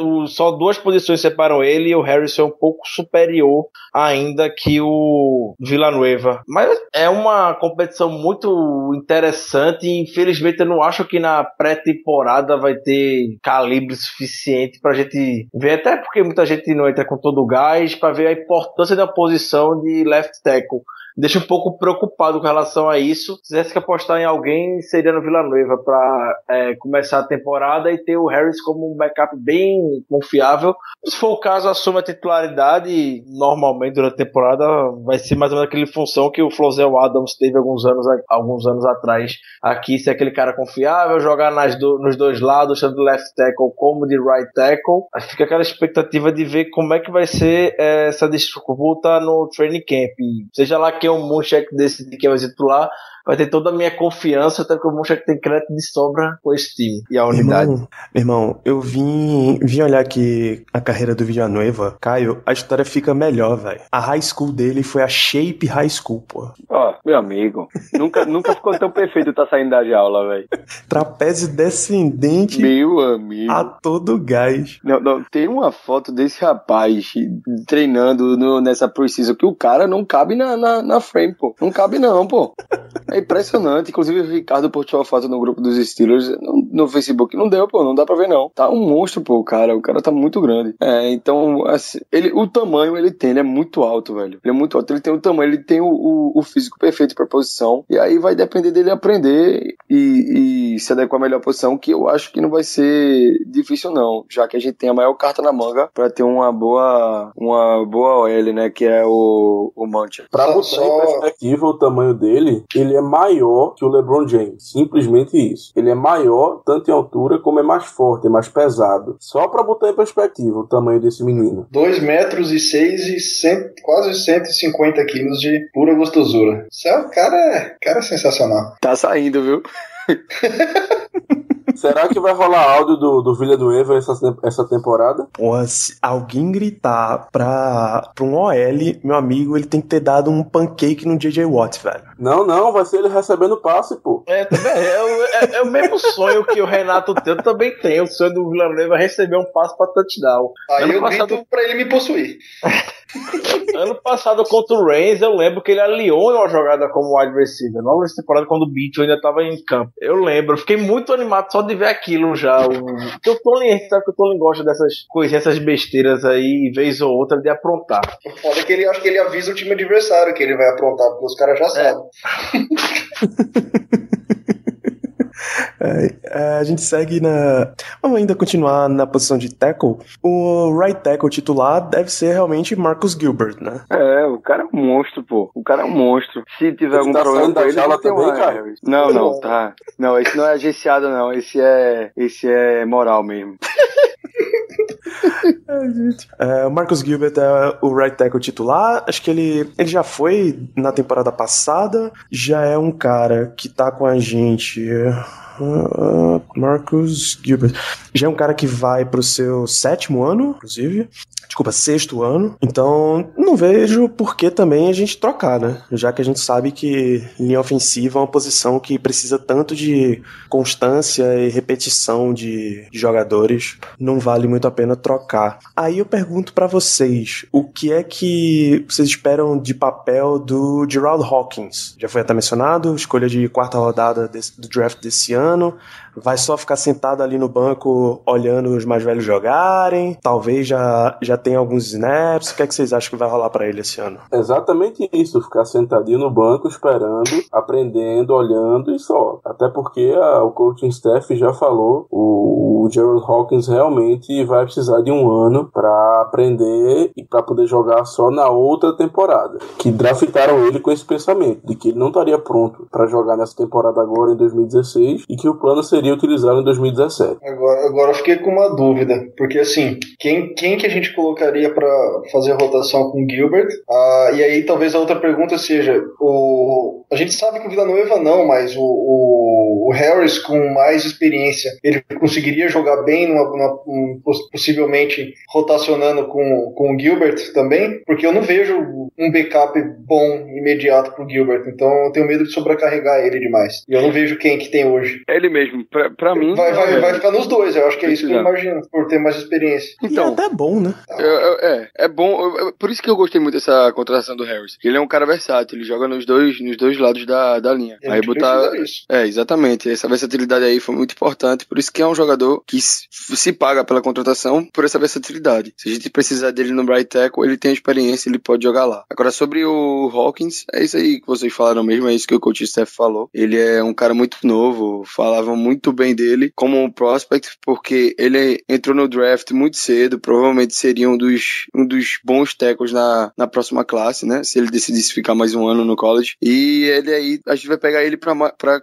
o, só duas posições separam ele e o Harrison é um pouco superior ainda que o Villanueva. Mas é uma competição muito interessante e infelizmente eu não acho que na pré-temporada vai ter calibre suficiente pra gente ver, até porque muita gente não entra com todo o gás, para ver a importância da posição de left tackle deixa um pouco preocupado com relação a isso. Se tivesse que apostar em alguém, seria no Villanueva para é, começar a temporada e ter o Harris como um backup bem confiável. Se for o caso, assume a titularidade normalmente durante a temporada vai ser mais ou menos aquele função que o Flosel Adams teve alguns anos, alguns anos atrás aqui, ser aquele cara confiável, jogar nas do, nos dois lados, tanto left tackle como de right tackle. Fica aquela expectativa de ver como é que vai ser é, essa disputa no training camp. Seja lá que um Munchak decide que vai titular, vai ter toda a minha confiança, até porque o Munchak tem crédito de sobra com esse time e a unidade. Irmão, meu irmão, eu vim, vim olhar aqui a carreira do Villanueva. Caio, a história fica melhor, velho. A high school dele foi a Shape High School, pô. Ó, oh, meu amigo, nunca, nunca ficou tão perfeito tá saindo da aula, velho. Trapézio descendente. Meu amigo. A todo gás. Não, não, tem uma foto desse rapaz treinando no, nessa precisa que o cara não cabe na, na, na frame, pô. Não cabe não, pô. É [laughs] impressionante. Inclusive, o Ricardo postou foto no grupo dos Steelers no, no, Facebook. Não deu, pô. Não dá pra ver, não. Tá um monstro, pô, o cara. O cara tá muito grande. É, então, assim, ele, o tamanho ele tem. Ele é muito alto, velho. Ele é muito alto. Ele tem o tamanho, ele tem o, o, o físico perfeito pra posição. E aí vai depender dele aprender e, e se adequar à melhor posição, que eu acho que não vai ser difícil, não. Já que a gente tem a maior carta na manga pra ter uma boa, uma boa OL, né? Que é o, o Mancha. Pra botar em perspectiva o tamanho dele, ele é maior que o LeBron James. Simplesmente isso. Ele é maior, tanto em altura, como é mais forte, é mais pesado. Só para botar em perspectiva o tamanho desse menino. 2 metros e 6 e cento, quase 150 quilos de pura gostosura. É, cara, é, cara é sensacional. Tá saindo, viu? [laughs] Será que vai rolar áudio do, do Vila do Evo essa, essa temporada? Porra, se alguém gritar pra, pra um OL, meu amigo, ele tem que ter dado um pancake no JJ Watt, velho. Não, não, vai ser ele recebendo passe, pô. É, também. É, é, é o mesmo sonho que o Renato tem, eu também tenho. O sonho do Vila Nova é receber um passe pra touchdown. Aí ano eu passado... grito pra ele me possuir. [laughs] [laughs] ano passado contra o Reigns, eu lembro que ele aliou uma jogada como wide receiver. Logo nessa temporada, quando o Beach ainda tava em campo. Eu lembro, fiquei muito animado só de ver aquilo já. O, porque o Tony, sabe que o Tony gosta dessas coisinhas, essas besteiras aí, vez ou outra, de aprontar. Foda é que ele acha que ele avisa o time adversário que ele vai aprontar, porque os caras já é. sabem. [laughs] É, é, a gente segue na. Vamos ainda continuar na posição de tackle. O right tackle titular deve ser realmente Marcus Gilbert, né? É, o cara é um monstro, pô. O cara é um monstro. Se tiver algum tá problema com ele, ele tem também, cara. Não, não, tá. Não, esse não é agenciado, não. Esse é, esse é moral mesmo. [laughs] [laughs] é, o Marcus Gilbert é o right tackle titular. Acho que ele, ele já foi na temporada passada. Já é um cara que tá com a gente. Uh, Marcus Gilbert. Já é um cara que vai pro seu sétimo ano, inclusive. Desculpa, sexto ano. Então, não vejo por que também a gente trocar, né? Já que a gente sabe que linha ofensiva é uma posição que precisa tanto de constância e repetição de, jogadores, não vale muito a pena trocar. Aí eu pergunto para vocês, o que é que vocês esperam de papel do Gerald Hawkins? Já foi até mencionado, escolha de quarta rodada desse, do draft desse ano vai só ficar sentado ali no banco olhando os mais velhos jogarem? Talvez já, já tenha alguns snaps? O que é que vocês acham que vai rolar para ele esse ano? Exatamente isso, ficar sentadinho no banco esperando, aprendendo, olhando e só. Até porque a, o coaching staff já falou, o, o Gerald Hawkins realmente vai precisar de um ano para aprender e para poder jogar só na outra temporada. Que draftaram ele com esse pensamento de que ele não estaria pronto para jogar nessa temporada agora em 2016 e que o plano seria seria utilizado em 2017. Agora, agora eu fiquei com uma dúvida, porque assim, quem, quem que a gente colocaria para fazer a rotação com Gilbert? Ah, e aí talvez a outra pergunta seja, o, a gente sabe que o Villanueva não, mas o, o, o Harris com mais experiência, ele conseguiria jogar bem, numa, numa, um, possivelmente rotacionando com, com o Gilbert também? Porque eu não vejo um backup bom imediato pro Gilbert, então eu tenho medo de sobrecarregar ele demais. E eu não vejo quem que tem hoje. É ele mesmo pra, pra mim. Vai, vai, é. vai ficar nos dois, eu acho que é isso que eu imagino, por ter mais experiência. Então, e é até bom, né? É, é, é bom. Por isso que eu gostei muito dessa contratação do Harris. Ele é um cara versátil, ele joga nos dois, nos dois lados da, da linha. aí botar. É, exatamente. Essa versatilidade aí foi muito importante. Por isso que é um jogador que se paga pela contratação por essa versatilidade. Se a gente precisar dele no right tackle, ele tem experiência, ele pode jogar lá. Agora, sobre o Hawkins, é isso aí que vocês falaram mesmo, é isso que o coach Steph falou. Ele é um cara muito novo, falava muito muito bem dele como um prospect, porque ele entrou no draft muito cedo, provavelmente seria um dos, um dos bons tackles na, na próxima classe, né? Se ele decidisse ficar mais um ano no college. E ele aí, a gente vai pegar ele pra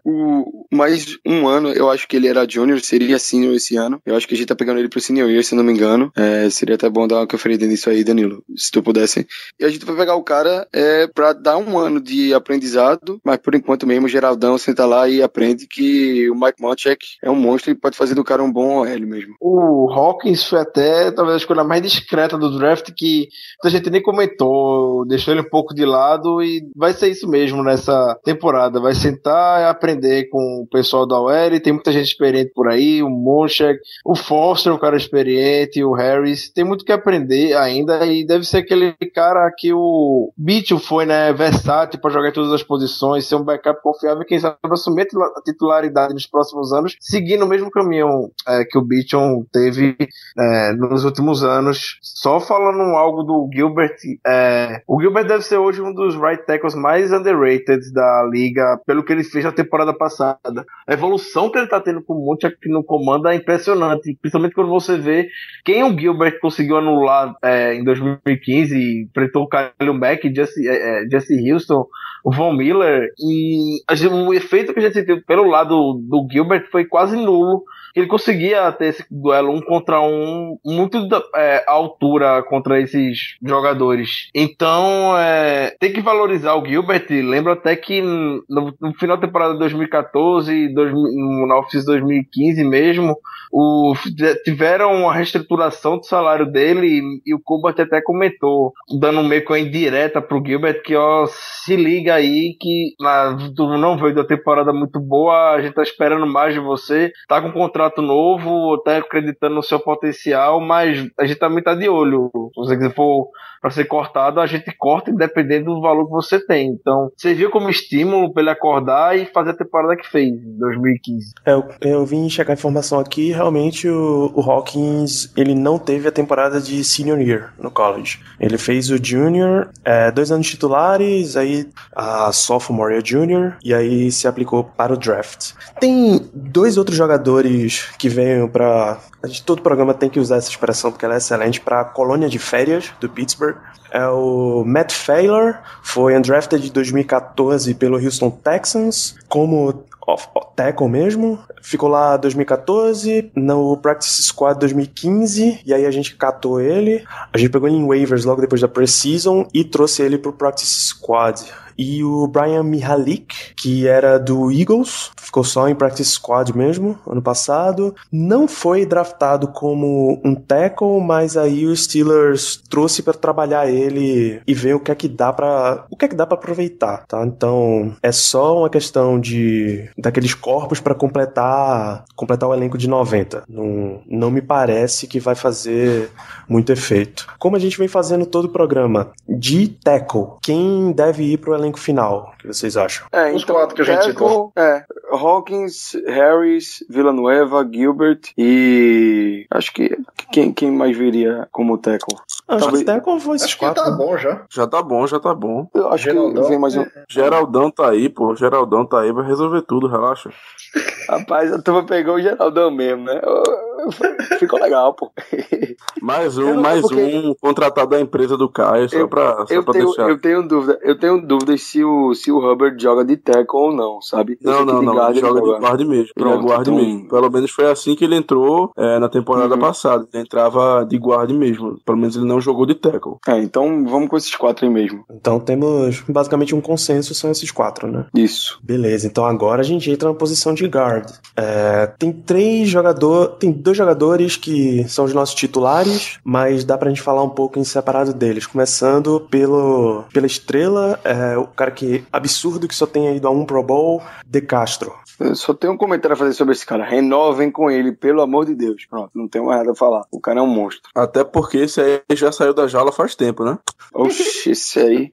o, mais um ano. Eu acho que ele era junior, seria senior esse ano. Eu acho que a gente tá pegando ele pro senior year, se não me engano. É, seria até bom dar uma conferida nisso aí, Danilo, se tu pudesse. E a gente vai pegar o cara é, pra dar um ano de aprendizado, mas por enquanto mesmo, Geraldão senta lá e aprende que o Mike Monte é um monstro e pode fazer do cara um bom OL mesmo. O Hawkins foi até talvez a escolha mais discreta do draft que a gente nem comentou, deixou ele um pouco de lado e vai ser isso mesmo nessa temporada. Vai sentar e aprender com o pessoal da OL, tem muita gente experiente por aí, o Monchek, o Foster, um cara experiente, o Harris, tem muito que aprender ainda e deve ser aquele cara que o Mitchell foi, né, versátil para jogar em todas as posições, ser um backup confiável, quem sabe assumir a titularidade nos próximos anos, seguindo o mesmo caminho é, que o Beaton teve é, nos últimos anos. Só falando algo do Gilbert, é, o Gilbert deve ser hoje um dos right tackles mais underrated da liga, pelo que ele fez na temporada passada. A evolução que ele está tendo com o Monte aqui no comando é impressionante, principalmente quando você vê quem o Gilbert conseguiu anular é, em 2015, enfrentou o Kyle Mack, Jesse, é, é, Jesse Houston, o Von Miller, e o efeito que a gente teve pelo lado do Gilbert foi quase nulo. Ele conseguia ter esse duelo um contra um, muito é, altura contra esses jogadores. Então, é, tem que valorizar o Gilbert. Lembro até que no, no final da temporada de 2014, dois, no off 2015 mesmo, o, tiveram uma reestruturação do salário dele e, e o Kubert até comentou, dando meio que uma indireta pro Gilbert, que ó, se liga aí que na, tu não veio da temporada muito boa, a gente tá esperando mais de você, tá com contrato novo, tá acreditando no seu potencial, mas a gente também tá de olho. Se você for para ser cortado, a gente corta independente do valor que você tem. Então, serviu como estímulo para ele acordar e fazer a temporada que fez em 2015. É, eu, eu vim checar a informação aqui, realmente o, o Hawkins, ele não teve a temporada de senior year no college. Ele fez o junior, é, dois anos titulares, aí a sophomore e junior, e aí se aplicou para o draft. Tem dois outros jogadores que veio para todo programa tem que usar essa expressão porque ela é excelente para a colônia de férias do Pittsburgh. É o Matt Failer, foi undrafted de 2014 pelo Houston Texans como tackle mesmo. Ficou lá 2014, no Practice Squad 2015, e aí a gente catou ele. A gente pegou ele em waivers logo depois da Preseason e trouxe ele pro Practice Squad. E o Brian Mihalik, que era do Eagles, ficou só em practice squad mesmo, ano passado. Não foi draftado como um tackle, mas aí o Steelers trouxe para trabalhar ele e ver o que é que dá para o que é que dá para aproveitar, tá? Então, é só uma questão de daqueles corpos para completar completar o elenco de 90. Não, não me parece que vai fazer muito efeito. Como a gente vem fazendo todo o programa de tackle, quem deve ir pro elenco final? O que vocês acham? É, Os então, quatro que a gente citou. É, Hawkins, Harris, Villanueva, Gilbert e acho que quem, quem mais viria como tackle? Acho Talvez- que tackle foi esses Acho que quatro. tá né? bom já. Já tá bom, já tá bom. Eu acho Geraldão. que vem mais um. Geraldão tá aí, pô. Geraldão tá aí, vai resolver tudo, relaxa. [laughs] Rapaz, a turma pegou o Geraldão mesmo, né? Ficou legal, pô. [laughs] Mais um, mais porque- um contratado da empresa do Caio, só Eu- pra, só Eu pra tenho, deixar. eu tenho dúvida, eu tenho dúvida se o, se o Hubbard joga de tackle ou não, sabe? Não, que não, não. guarda Ele joga de guarda mesmo. ele é Pronto, guarda então- mesmo. Pelo menos foi assim que ele entrou é, na temporada Uhum. passada. Ele entrava de guarda mesmo. Pelo menos ele não jogou de tackle. É, então vamos com esses quatro aí mesmo. Então temos basicamente um consenso, são esses quatro, né? Isso. Beleza, então agora a gente entra na posição de guard. É, tem três jogadores, tem dois jogadores que são os nossos titulares, mas dá pra gente falar um pouco em separado deles. Começando pelo, pela estrela, é, o cara que absurdo que só tem ido a um Pro Bowl, De Castro. Eu só tenho um comentário a fazer sobre esse cara. Renovem com ele, pelo amor de Deus. Pronto, não tenho mais nada a falar. O cara é um monstro. Até porque esse aí já saiu da jaula faz tempo, né? Oxi, esse aí.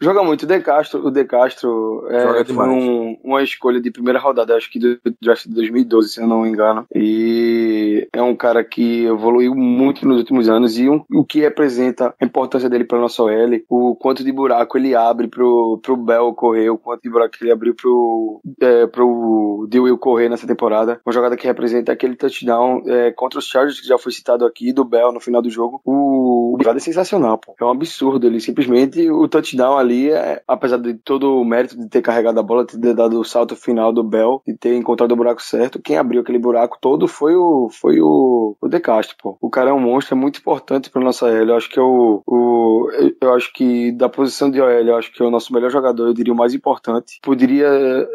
Joga muito. O De Castro, o De Castro é, foi um- uma escolha de primeira rodada, acho que do draft de 2012, se eu não me engano. E é um cara que evoluiu muito nos últimos anos e um- o que representa a importância dele para nossa OL, o quanto de buraco ele abre pro, pro Bell correr, o quanto de buraco ele abriu pro, é, pro Dewey correr nessa temporada. Uma jogada que representa aquele touchdown é, contra os Chargers, que já foi citado aqui, do Bell no final do jogo. O, o é sensacional, pô. É um absurdo. Ele simplesmente, o touchdown ali, é, apesar de todo o mérito de ter carregado a bola, de ter dado o salto final do Bell, de ter encontrado o buraco certo, quem abriu aquele buraco todo foi o, foi o, o De Castro, pô. O cara é um monstro, é muito importante pra nossa L. Eu acho que é o, o, eu- acho que da posição de OL, eu acho que é o nosso melhor jogador, eu diria o mais importante. Poderia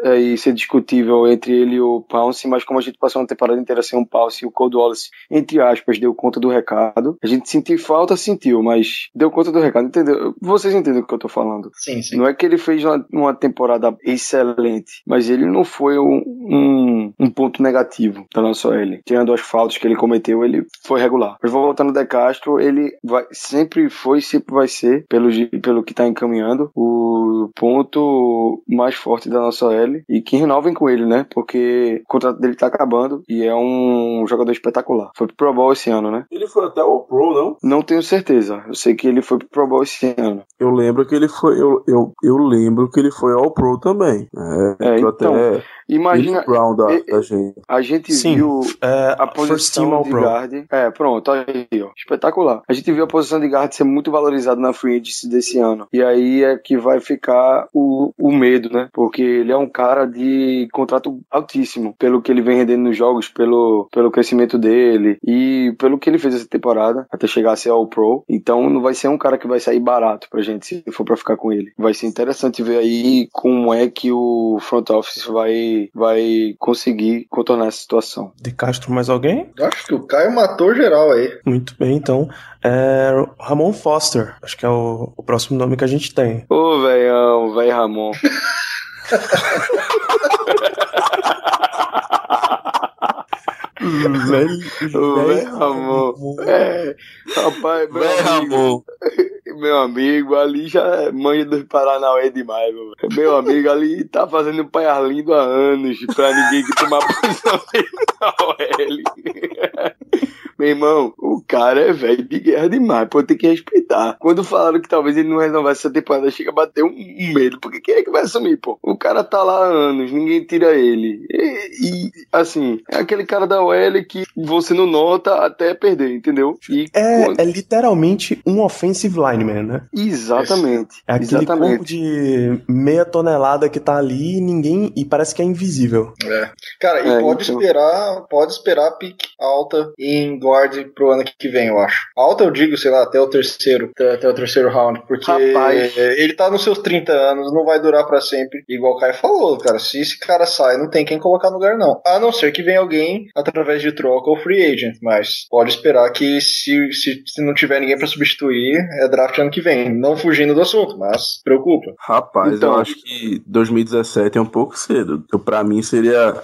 é, ser discutível entre ele e o Pounce, mas como a gente passou uma temporada inteira sem um Pounce e o Cold Wallace, entre aspas, deu conta do recado. A gente sentiu falta, sentiu, mas deu conta do recado, entendeu? Vocês entendem o que eu tô falando? Sim, sim. Não é que ele fez uma, uma temporada excelente, mas ele não foi um, um, um ponto negativo da nossa OL. Tirando as faltas que ele cometeu, ele foi regular. Mas voltando ao De Castro, ele vai, sempre foi, sempre vai ser, pelo, pelo que tá encaminhando, o ponto mais forte da nossa OL. E que renovem com ele, né? Porque o contrato dele tá acabando e é um jogador espetacular. Foi pro Pro Bowl esse ano, né? Ele foi até o Pro, não? Não tenho certeza. Eu sei que ele foi pro Pro Bowl esse ano. Eu lembro que ele foi. Eu, eu, eu lembro que ele foi ao Pro também. É, É, que eu então, até. Imagina, Brown da, e- da gente. a gente Sim, viu é, a posição de Pro. guard. É, pronto, aí, ó. Espetacular. A gente viu a posição de guard ser muito valorizada na free agency desse ano. E aí é que vai ficar o, o medo, né? Porque ele é um cara de contrato altíssimo, pelo que ele vem rendendo nos jogos, pelo, pelo crescimento dele e pelo que ele fez essa temporada, até chegar a ser All Pro. Então não vai ser um cara que vai sair barato pra gente se for pra ficar com ele. Vai ser interessante ver aí como é que o front office vai, vai conseguir contornar essa situação. De Castro mais alguém? Acho que o Caio matou geral aí. Muito bem, então. É Ramon Foster, acho que é o, o próximo nome que a gente tem. Ô, velhão, velho Ramon. [laughs] Ô, velho Ramon. É, rapaz, meu Véi, amigo, Ramon. [laughs] meu amigo, ali já é manja dos Paranauê demais, meu. velho. Meu amigo ali tá fazendo um pai lindo há anos pra ninguém que tomar posição [laughs] dele na [laughs] OL. Meu irmão, o cara é velho de guerra demais, pô, tem que respeitar. Quando falaram que talvez ele não renovasse essa temporada, chega a bater um, um medo, porque quem é que vai assumir, pô? O cara tá lá há anos, ninguém tira ele. E, e, assim, é aquele cara da OL que você não nota até perder, entendeu? E É, quando- é literalmente um offensive lineman, né? Exatamente. É aquele corpo exatamente. de meia tonelada que tá ali e ninguém. e parece que é invisível. É. Cara, e É, pode então. esperar, pode esperar pique alta em guard pro ano que vem, eu acho. Alta eu digo, sei lá, até o terceiro, até, o terceiro round, porque Rapaz. ele tá nos seus 30 anos, não vai durar pra sempre. Igual o Caio falou, cara, se esse cara sai, não tem quem colocar no lugar não. A não ser que venha alguém através de troca ou free agent, mas pode esperar que se, se, se não tiver ninguém pra substituir, é draft ano que vem. Não fugindo do assunto, mas preocupa. Rapaz, Então- eu acho que 2017 é um pouco cedo. Pra mim seria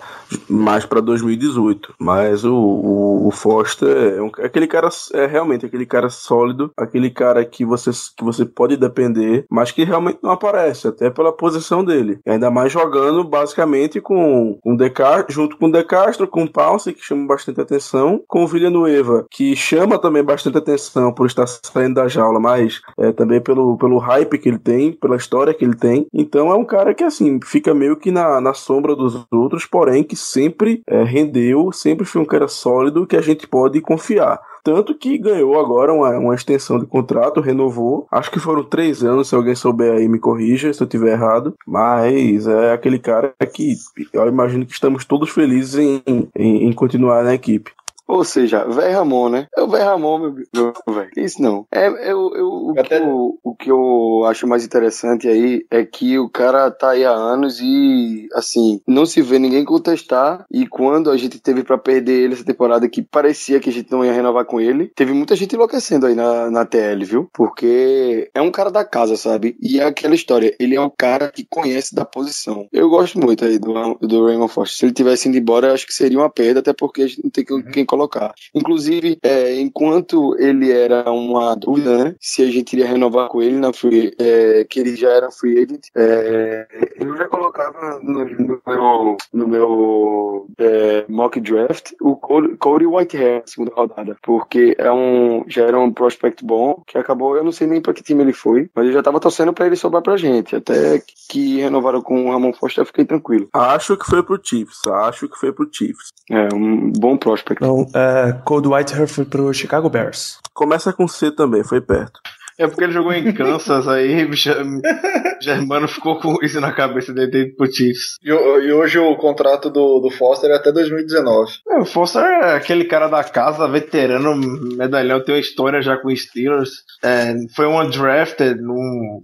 mais pra 2018. Mas o, o, o Foster é, um- aquele cara, é realmente aquele cara sólido, aquele cara que você, que você pode depender, mas que realmente não aparece, até pela posição dele. Ainda mais jogando basicamente com, com o De Castro, junto com o De Castro, com o Pounce, que chama bastante atenção, com o Villanueva, que chama também bastante atenção por estar saindo da jaula, mas é, também pelo, pelo hype que ele tem, pela história que ele tem. Então é um cara que, assim, fica meio que na, na sombra dos outros, porém que sempre é, rendeu, sempre foi um cara sólido que a gente pode confiar. Tanto que ganhou agora uma, uma extensão de contrato, renovou. Acho que foram três anos, se alguém souber aí me corrija se eu tiver errado. Mas é aquele cara que eu imagino que estamos todos felizes em, em, em continuar na equipe. Ou seja, velho Ramon, né? É o velho Ramon, meu velho. Isso não. É, é o, eu- o, que Até- eu, o que eu acho mais interessante aí é que o cara tá aí há anos e, assim, não se vê ninguém contestar. E quando a gente teve pra perder ele essa temporada, que parecia que a gente não ia renovar com ele, teve muita gente enlouquecendo aí na, na TL, viu? Porque é um cara da casa, sabe? E é aquela história, ele é um cara que conhece da posição. Eu gosto muito aí do, do Raymond Foster. Se ele tivesse indo embora, eu acho que seria uma perda, até porque a gente não tem quem- quem colocar. Inclusive, é, enquanto ele era uma dúvida, né? Se a gente iria renovar com ele na free, é, que ele já era free agent, é, eu já colocava no, no meu, no meu é, mock draft o Cody, Cody Whitehair, na segunda rodada, porque é um, já era um prospect bom, que acabou, eu não sei nem pra que time ele foi, mas eu já tava torcendo pra ele sobrar pra gente. Até que renovaram com o Ramon Foster, eu fiquei tranquilo. Acho que foi pro Chiefs, acho que foi pro Chiefs. É um bom prospect. Não, é, Cold Whitehair foi pro Chicago Bears. Começa com C também, foi perto. É porque ele jogou em Kansas, aí [laughs] Germano ficou com isso na cabeça dele pro Chiefs. E, e hoje o contrato do, do Foster é até 2019. É, o Foster é aquele cara da casa, veterano, medalhão, tem uma história já com os Steelers. É, foi um undrafted,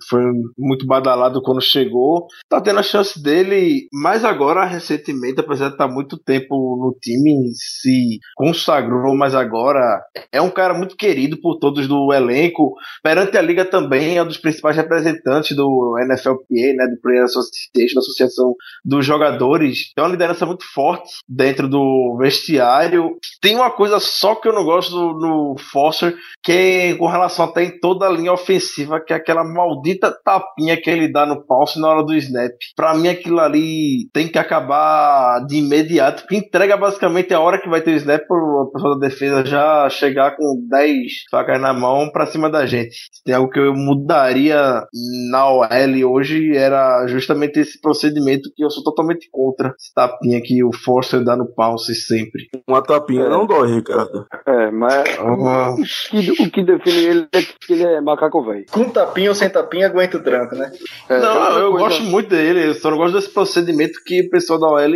foi muito badalado quando chegou. Tá tendo a chance dele, mas agora, recentemente, apesar de estar muito tempo no time, se consagrou, mas agora é um cara muito querido por todos do elenco. Perante a liga também, é um dos principais representantes do NFLPA, né, do Player Association, da Associação dos Jogadores. Tem uma liderança muito forte dentro do vestiário. Tem uma coisa só que eu não gosto no Foster, que é com relação até em toda a linha ofensiva, que é aquela maldita tapinha que ele dá no pulse na hora do snap. Pra mim, aquilo ali tem que acabar de imediato, porque entrega basicamente a hora que vai ter o snap para pessoa da defesa já chegar com 10 facas na mão pra cima da gente. Se tem algo que eu mudaria na OL hoje, era justamente esse procedimento que eu sou totalmente contra. Esse tapinha que o Forcer dá no pulse sempre. Uma tapinha É. não dói, Ricardo. É, mas o que, o que define ele é que ele é macaco velho. Com tapinha ou sem tapinha, aguenta o tranco, né? É, não, eu coisa- gosto muito dele, eu só não gosto desse procedimento que o pessoal da OL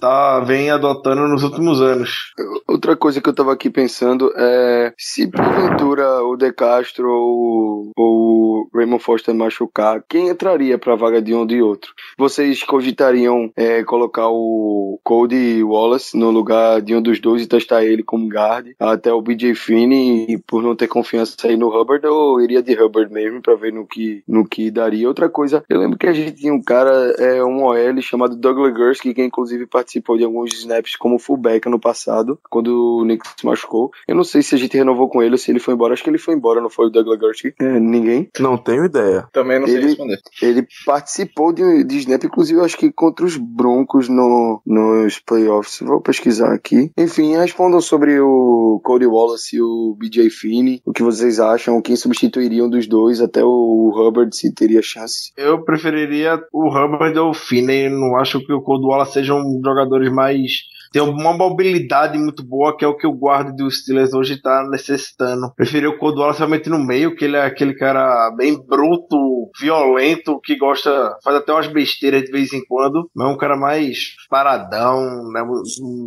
tá, vem adotando nos últimos anos. Outra coisa que eu tava aqui pensando é se porventura o De Castro ou, ou Raymond Foster machucar, quem entraria pra vaga de um ou de outro? Vocês cogitariam é, colocar o Cody Wallace no lugar de um dos dois e testar ele como guard, até o BJ Finney, por não ter confiança aí no Hubbard, ou iria de Hubbard mesmo pra ver no que, no que daria? Outra coisa, eu lembro que a gente tinha um cara, é, um OL chamado Douglas Gursky, que inclusive participou de alguns snaps como fullback no passado, quando o Nick se machucou. Eu não sei se a gente renovou com ele ou se ele foi embora. Acho que ele foi embora, não foi o Douglas Gursky? É, ninguém. Não tenho ideia. Também não sei Ele- responder. Ele participou de, de snap, inclusive acho que contra os Broncos no, nos playoffs. Vou pesquisar aqui. Enfim, respondam sobre o Cody Wallace e o BJ Finney. O que vocês acham? Quem substituiria um dos dois? Até o Hubbard, se teria chance. Eu preferiria o Hubbard ou o Finney, não acho que o Cold Wallace sejam jogadores mais tem uma mobilidade muito boa, que é o que o guarda dos Steelers hoje tá necessitando. Preferi o Cole Wallace realmente no meio, que ele é aquele cara bem bruto, violento, que gosta, faz até umas besteiras de vez em quando, mas é um cara mais paradão, né,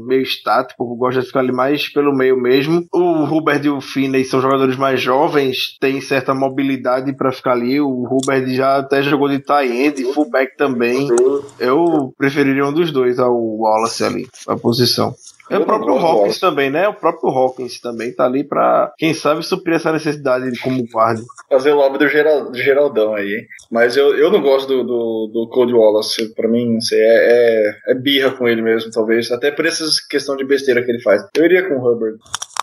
meio estático, gosta de ficar ali mais pelo meio mesmo. O Hubert e o Finney são jogadores mais jovens, têm certa mobilidade para ficar ali. O Hubert já até jogou de tight end, fullback também. Eu preferiria um dos dois ao Wallace ali, a posição. É Eu o próprio Hawkins também, né? O próprio Hawkins também tá ali pra, quem sabe, suprir essa necessidade de como guarda. Fazer o lobby do, Geral, do Geraldão aí, hein? Mas eu, eu não gosto do, do, do Cold Wallace. Pra mim, não sei, é, é, é birra com ele mesmo, talvez. Até por essa questão de besteira que ele faz. Eu iria com o Hubbard.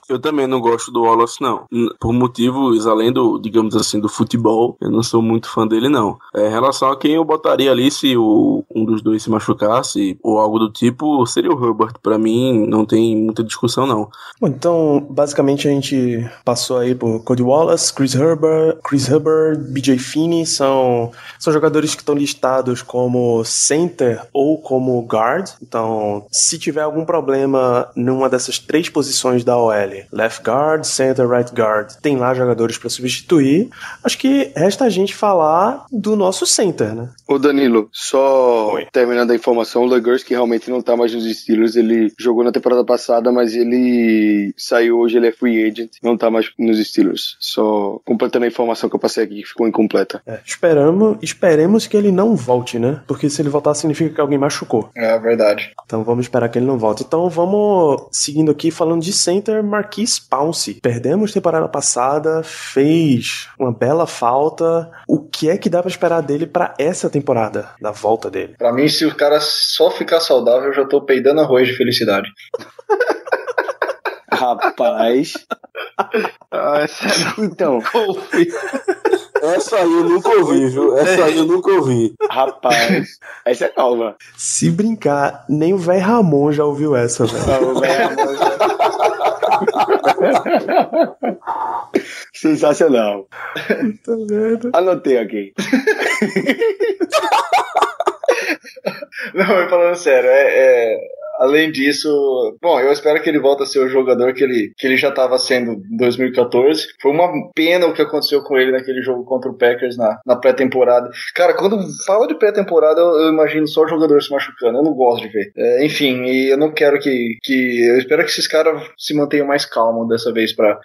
Eu também não gosto do Wallace, não. Por motivos além do, digamos assim, do futebol, eu não sou muito fã dele, não. É, em relação a quem eu botaria ali se o, um dos dois se machucasse ou algo do tipo, seria o Herbert. Pra mim, não tem muita discussão, não. Bom, então, basicamente a gente passou aí por Cody Wallace, Chris Herbert, Chris Herbert, BJ Finney, são, são jogadores que estão listados como center ou como guard. Então, se tiver algum problema numa dessas três posições da OL, left guard, center, right guard, tem lá jogadores para substituir. Acho que resta a gente falar do nosso center, né? Ô Danilo, só terminando a informação, o Legursky realmente não tá mais nos Steelers, ele jogou na temporada passada, mas ele saiu hoje, ele é free agent, não tá mais nos Steelers. Só completando a informação que eu passei aqui, que ficou incompleta. É, esperamos, esperemos que ele não volte, né? Porque se ele voltar significa que alguém machucou. É verdade. Então vamos esperar que ele não volte. Então vamos seguindo aqui falando de center Marquise Pounce. Perdemos temporada passada, fez uma bela falta. O que é que dá pra esperar dele pra essa temporada, da volta dele? Pra mim, se o cara só ficar saudável, eu já tô peidando arroz de felicidade. [laughs] Rapaz, Ah, essa então, [laughs] Essa aí eu nunca ouvi, viu? Essa aí eu nunca ouvi. rapaz, essa é nova. Se brincar, nem o velho Ramon já ouviu essa, velho. [laughs] [laughs] Sensacional. Tá vendo? Anotei aqui. [laughs] Não, mas falando sério, é, é, além disso, bom, eu espero que ele volte a ser o jogador que ele, que ele já estava sendo em 2014. Foi uma pena o que aconteceu com ele naquele jogo contra o Packers na, na pré-temporada. Cara, quando fala de pré-temporada, eu, eu imagino só o jogador se machucando. Eu não gosto de ver. É, enfim, e eu não quero que, que. Eu espero que esses caras se mantenham mais calmos dessa vez para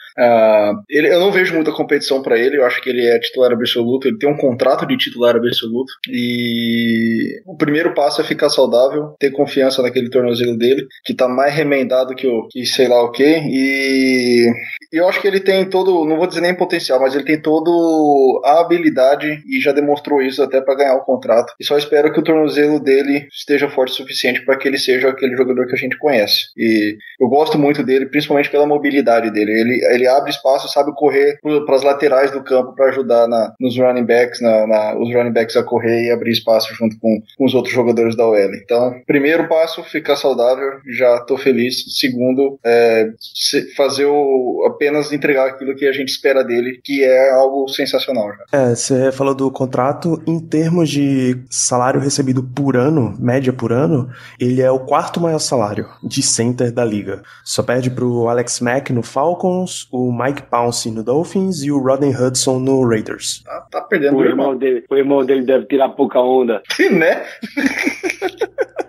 ele, eu não vejo muita competição para ele. Eu acho que ele é titular absoluto. Ele tem um contrato de titular absoluto. E o primeiro passo é ficar saudável, ter confiança naquele tornozelo dele, que tá mais remendado que o que sei lá o que. E eu acho que ele tem todo, não vou dizer nem potencial, mas ele tem todo a habilidade e já demonstrou isso até para ganhar o contrato. E só espero que o tornozelo dele esteja forte o suficiente para que ele seja aquele jogador que a gente conhece. E eu gosto muito dele, principalmente pela mobilidade dele. Ele, ele abre espaço, sabe correr para as laterais do campo para ajudar na, nos running backs, na, na, os running backs a correr e abrir espaço junto com, com os outros jogadores da OL. Então, primeiro passo, ficar saudável, já tô feliz. Segundo, é, se- fazer o, apenas entregar aquilo que a gente espera dele, que é algo sensacional. Já. É, você falou do contrato em termos de salário recebido por ano, média por ano, ele é o quarto maior salário de center da liga. Só perde pro Alex Mack no Falcons, o Mike Pouncey no Dolphins e o Rodney Hudson no Raiders. Tá, tá perdendo O o irmão. irmão dele, o irmão dele deve tirar pouca onda. [laughs] né? [laughs]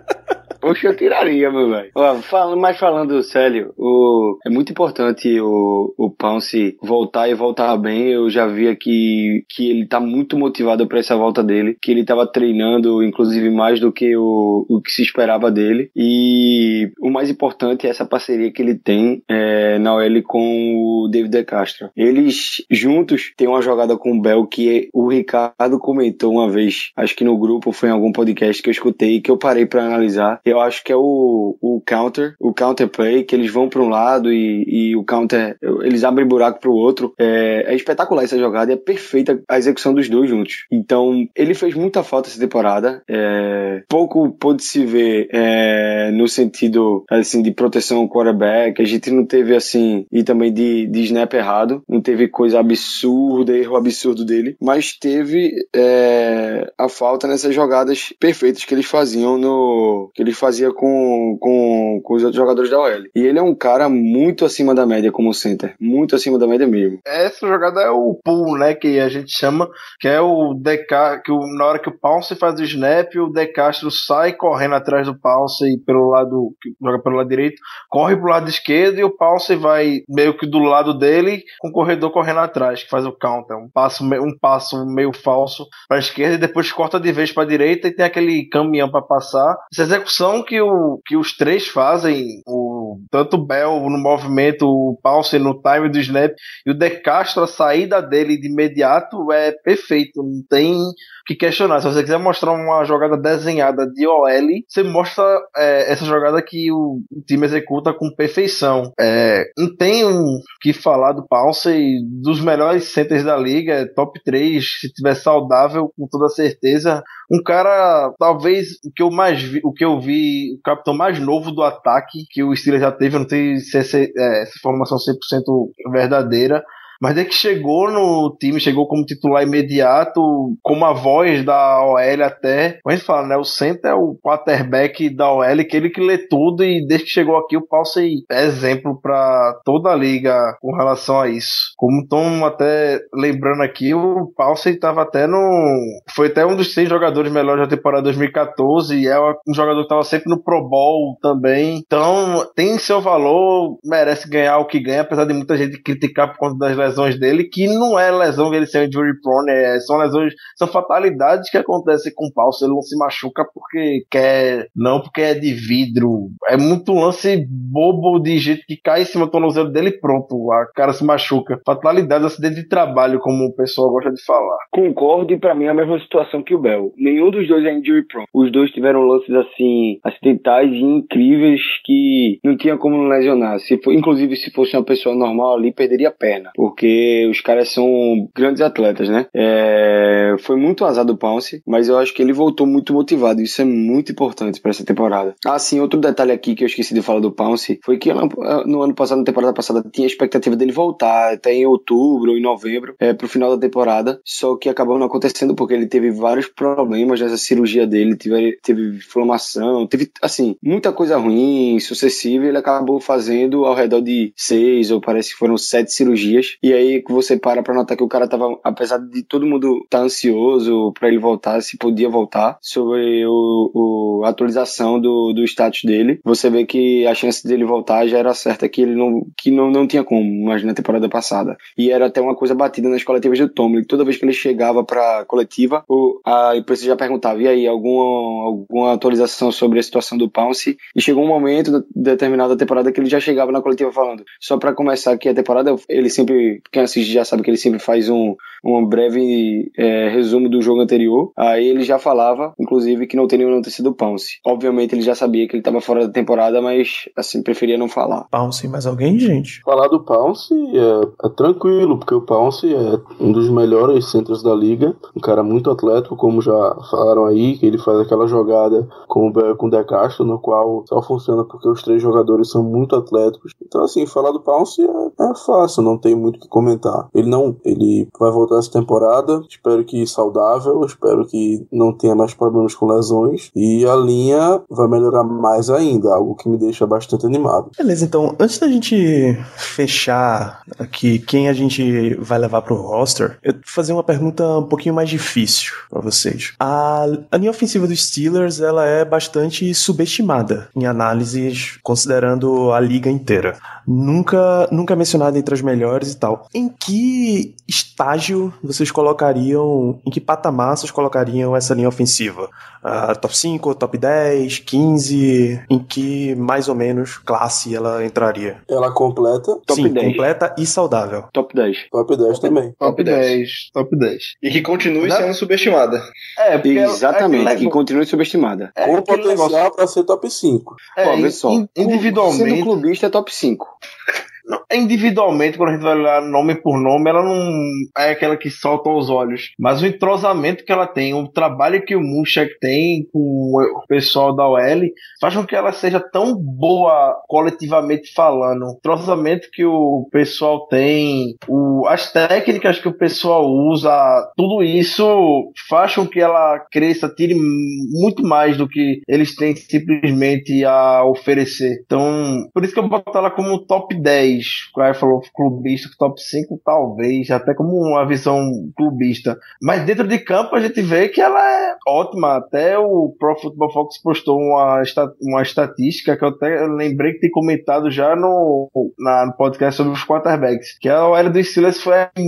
Oxe, eu tiraria, meu velho. Falando, mas falando sério, o, é muito importante o, o Pounce voltar e voltar bem. Eu já vi aqui que ele tá muito motivado para essa volta dele, que ele tava treinando, inclusive, mais do que o, o que se esperava dele. E o mais importante é essa parceria que ele tem é, na OL com o David De Castro. Eles juntos têm uma jogada com o Bell que o Ricardo comentou uma vez, acho que no grupo, foi em algum podcast que eu escutei, que eu parei para analisar. Eu acho que é o, o counter, o counter play, que eles vão para um lado e, e o counter, eles abrem buraco para o outro. É, é espetacular essa jogada e é perfeita a execução dos dois juntos. Então, ele fez muita falta essa temporada. É, pouco pôde se ver é, no sentido assim de proteção ao quarterback. A gente não teve assim, e também de, de snap errado. Não teve coisa absurda, erro absurdo dele. Mas teve é, a falta nessas jogadas perfeitas que eles faziam no. que eles fazia com, com, com os outros jogadores da OL. E ele é um cara muito acima da média como center. Muito acima da média mesmo. Essa jogada é o pull, né? Que a gente chama, que é o DK, que o, na hora que o Pounce faz o snap, o De Castro sai correndo atrás do Pounce pelo lado, joga pelo lado direito, corre pro lado esquerdo e o Pounce vai meio que do lado dele, com o corredor correndo atrás, que faz o counter. Um passo, um passo meio falso pra esquerda e depois corta de vez pra direita e tem aquele caminhão para passar. Essa execução que, o, que os três fazem, o, tanto o Bell no movimento, o Pounce no time do snap e o De Castro, a saída dele de imediato é perfeito. Não tem que questionar. Se você quiser mostrar uma jogada desenhada de OL, você mostra é, essa jogada que o time executa com perfeição. É, não tem um que falar do Pounce, dos melhores centers da liga, é top 3, se tiver saudável, com toda certeza. Um cara, talvez, o que eu mais vi, o que eu vi, o capitão mais novo do ataque que o Steelers já teve, eu não tenho se essa, é, essa informação 100% verdadeira, mas desde que chegou no time, chegou como titular imediato, como a voz da OL até. Como a gente fala, né? O center é o quarterback da OL, que ele que lê tudo e desde que chegou aqui o Paulsen é exemplo para toda a liga com relação a isso. Como estão até lembrando aqui, o Paulsen estava até no. Foi até um dos seis jogadores melhores da temporada 2014 e é um jogador que estava sempre no Pro Bowl também. Então tem seu valor, merece ganhar o que ganha, apesar de muita gente criticar por conta das dele, que não é lesão que ele ser injury prone, é, são lesões, são fatalidades que acontecem com o pau, se ele não se machuca porque quer, não porque é de vidro. É muito lance bobo de jeito que cai em cima do tornozelo dele pronto, a cara se machuca. Fatalidade, acidente de trabalho, como o pessoal gosta de falar. Concordo e pra mim é a mesma situação que o Bell. Nenhum dos dois é injury prone. Os dois tiveram lances assim, acidentais e incríveis que não tinha como lesionar. Se for, inclusive, se fosse uma pessoa normal ali, perderia a perna. Porque os caras são grandes atletas, né? É, foi muito azar do Pounce, mas eu acho que ele voltou muito motivado. Isso é muito importante para essa temporada. Ah, sim, outro detalhe aqui que eu esqueci de falar do Pounce foi que no ano passado, na temporada passada, tinha a expectativa dele voltar até em outubro ou em novembro, é, pro final da temporada. Só que acabou não acontecendo porque ele teve vários problemas nessa cirurgia dele, teve, teve inflamação, teve, assim, muita coisa ruim, sucessiva, ele acabou fazendo ao redor de seis ou parece que foram sete cirurgias. E aí você para pra notar que o cara tava, apesar de todo mundo tá ansioso para ele voltar, se podia voltar, sobre o, o a atualização do, do status dele, você vê que a chance dele voltar já era certa que ele não, que não, não tinha como, mas na temporada passada. E era até uma coisa batida nas coletivas do Tomlin. Toda vez que ele chegava pra coletiva, o, a imprensa já perguntava, e aí, alguma, alguma atualização sobre a situação do Pounce? E chegou um momento, determinada temporada, que ele já chegava na coletiva falando, só para começar aqui a temporada, ele sempre, quem assiste já sabe que ele sempre faz um, um breve é, resumo do jogo anterior. Aí ele já falava, inclusive, que não teria nenhuma notícia do Pounce. Obviamente ele já sabia que ele estava fora da temporada, mas assim, preferia não falar. Pounce, mais alguém, gente? Falar do Pounce é, é tranquilo, porque o Pounce é um dos melhores centros da liga, um cara muito atlético, como já falaram aí, que ele faz aquela jogada com o, com o De Castro, no qual só funciona porque os três jogadores são muito atléticos. Então, assim, falar do Pounce é, é fácil, não tem muito o que comentar. Ele não, ele vai voltar essa temporada, espero que saudável, espero que não tenha mais problemas com lesões e a linha vai melhorar mais ainda, algo que me deixa bastante animado. Beleza, então, antes da gente fechar aqui quem a gente vai levar pro roster, eu vou fazer uma pergunta um pouquinho mais difícil para vocês. A, a linha ofensiva dos Steelers, ela é bastante subestimada em análises considerando a liga inteira. Nunca, nunca mencionada entre as melhores e tal. Em que estágio vocês colocariam, em que patamar vocês colocariam essa linha ofensiva? Uh, top 5, top 10, 15? Em que mais ou menos classe ela entraria? Ela completa? Top Sim, 10. completa e saudável. Top 10. Top 10 também. Top 10. Top 10. E que continue Não. sendo subestimada. É, porque Exatamente, ela, é que continue subestimada. É, Com potencial negócio... pra ser top 5. É, Pô, vê só. Individualmente. Sendo clubista é top 5. Individualmente, quando a gente vai olhar nome por nome, ela não é aquela que solta os olhos. Mas o entrosamento que ela tem, o trabalho que o Munchak tem com o pessoal da OL, faz com que ela seja tão boa coletivamente falando. O entrosamento que o pessoal tem, o, as técnicas que o pessoal usa, tudo isso faz com que ela cresça, tire muito mais do que eles têm simplesmente a oferecer. Então, por isso que eu boto ela como top 10. O Caio falou clubista, top 5 talvez, até como uma visão clubista. Mas dentro de campo a gente vê que ela é ótima. Até o Pro Football Focus postou uma, uma estatística que eu até lembrei que tem comentado já no, na, no podcast sobre os quarterbacks. Que a OL dos Steelers foi a que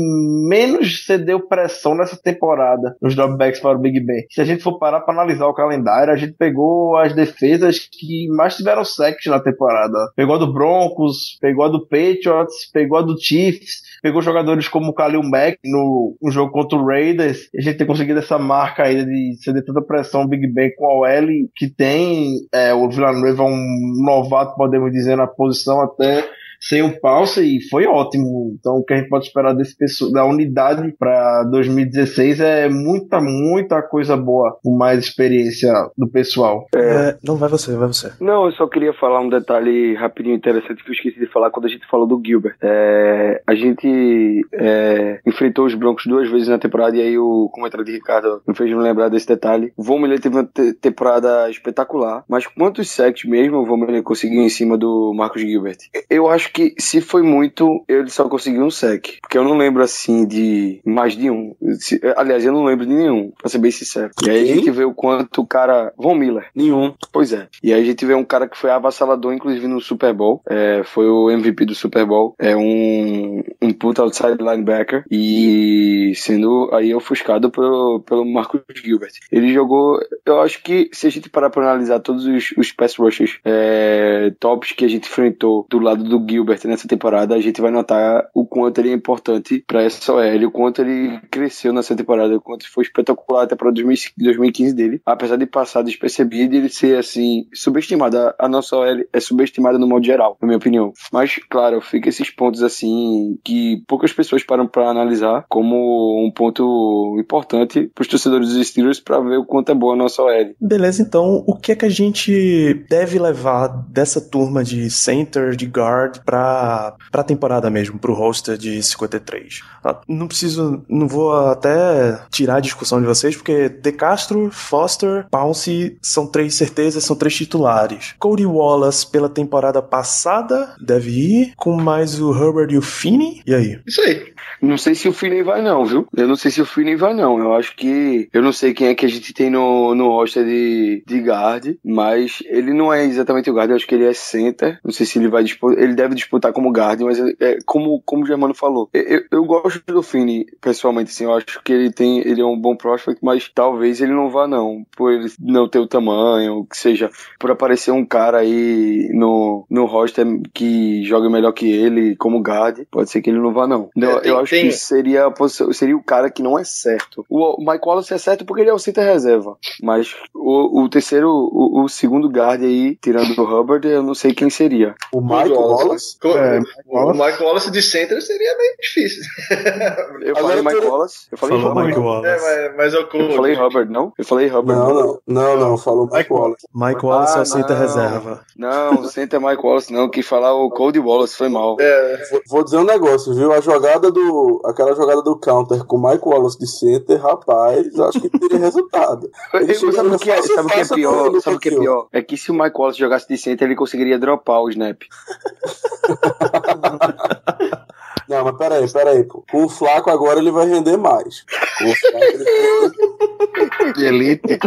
menos cedeu pressão nessa temporada nos dropbacks para o Big Ben. Se a gente for parar para analisar o calendário, a gente pegou as defesas que mais tiveram sacks na temporada. Pegou a do Broncos, pegou a do Patriots, pegou a do Chiefs, pegou jogadores como o Khalil Mack no, no jogo contra o Raiders. A gente tem conseguido essa marca aí de ceder tanta pressão Big Ben com a OL que tem é, o Villanueva é um novato, podemos dizer, na posição até sem o Palsa e foi ótimo. Então o que a gente pode esperar desse pessoal, da unidade para 2016 é muita, muita coisa boa, com mais experiência do pessoal. É, não, vai você, vai você. Não, eu só queria falar um detalhe rapidinho interessante que eu esqueci de falar quando a gente falou do Gilbert. É, a gente é, enfrentou os Broncos duas vezes na temporada e aí o comentário de Ricardo me fez me lembrar desse detalhe. O Von Miller teve uma te- temporada espetacular, mas quantos sacks mesmo o Von Miller conseguiu em cima do Marcos Gilbert? Eu acho que se foi muito, ele só conseguiu um sec. Porque eu não lembro assim de mais de um. Se- aliás, eu não lembro de nenhum, pra ser bem sincero. E aí a gente vê o quanto o cara. Von Miller. Nenhum. Pois é. E aí a gente vê um cara que foi avassalador, inclusive no Super Bowl. É, foi o MVP do Super Bowl. É um, um puta outside linebacker. E sendo aí ofuscado pelo, pelo Marcus Gilbert. Ele jogou. Eu acho que se a gente parar pra analisar todos os, os pass rushers é, tops que a gente enfrentou do lado do Gilbert nessa temporada, a gente vai notar o quanto ele é importante pra essa OL, o quanto ele cresceu nessa temporada, o quanto foi espetacular até 2005 2015 dele. Apesar de passar despercebido ele ser assim, subestimado. A, nossa OL é subestimada no modo geral, na minha opinião. Mas, claro, fica esses pontos assim que poucas pessoas param pra analisar como um ponto importante pros torcedores dos Steelers pra ver o quanto é boa a nossa OL. Beleza, então o que é que a gente deve levar dessa turma de center, de guard, pra, pra temporada mesmo, pro roster de 53? Ah, Não preciso, não vou até tirar a discussão de vocês, porque De Castro, Foster, Pounce são três certezas, são três titulares. Cody Wallace, pela temporada passada, deve ir, com mais o Herbert e o Finney. E aí? Isso aí. Não sei se o Finney vai não, viu? Eu não sei se o Finney vai não. Eu acho que... Eu não sei quem é que a gente tem no, no roster de, de guard, mas ele não é exatamente o guard. Eu acho que ele é center. Não sei se ele vai. Ele deve disputar como guard, mas é, como, como o Germano falou. Eu, eu, eu gosto do Finney, pessoalmente, assim. Eu acho que ele tem... Ele é um bom prospect, mas talvez ele não vá não. Por ele não ter o tamanho, que seja... Por aparecer um cara aí no, no roster que joga melhor que ele como guard, pode ser que ele não vá não. Eu, tem- eu acho tem- que seria, posição- seria o cara que não é certo. O, o Mike Wallace é certo porque ele é o center reserva. Mas o, o terceiro, o, o segundo guard aí, tirando o Hubbard, eu não sei quem seria. O Mike Wallace. É, o Mike Wallace de center seria meio difícil. [laughs] Eu Agora falei Mike Wallace. Eu falei Falou. Mike É, Wallace. mas, mas eu, Eu falei Hubbard, não? Eu falei Hubbard. Não, não, não, não, falou Mike Wallace. Mike Wallace é Ah, o center não. reserva. Não, o center é Mike Wallace, não. Que falar o Cody Wallace foi mal. É, Vou- Vou dizer um negócio, viu? A jogada do. Aquela jogada do counter com o Mike Wallace de center, rapaz, acho que teria [laughs] resultado. Ele chega sabe o que é, sabe que é pior? Sabe o que é pior? É que se o Mike Wallace jogasse de center, ele conseguiria dropar o snap. Não, mas peraí, peraí. pô. Com o Flaco agora ele vai render mais. Com o Flaco, ele- elite.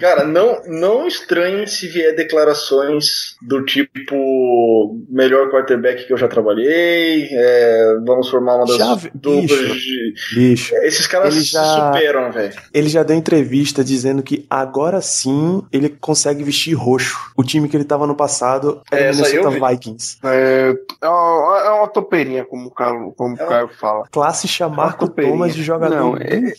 Cara, não, não estranhe se vier declarações do tipo melhor quarterback que eu já trabalhei, é, vamos formar uma das Já vi- duplas bicho. de. Bicho. Esses caras Ele se já- superam, velho. Ele já deu entrevista dizendo que agora sim ele consegue vestir roxo. O time que ele tava no passado era É, o eu Minnesota Vikings. É, é uma, é uma topeirinha, como o Caio, como o Caio fala. Classe chamar Uma copeirinha. Thomas de jogador Não, é-.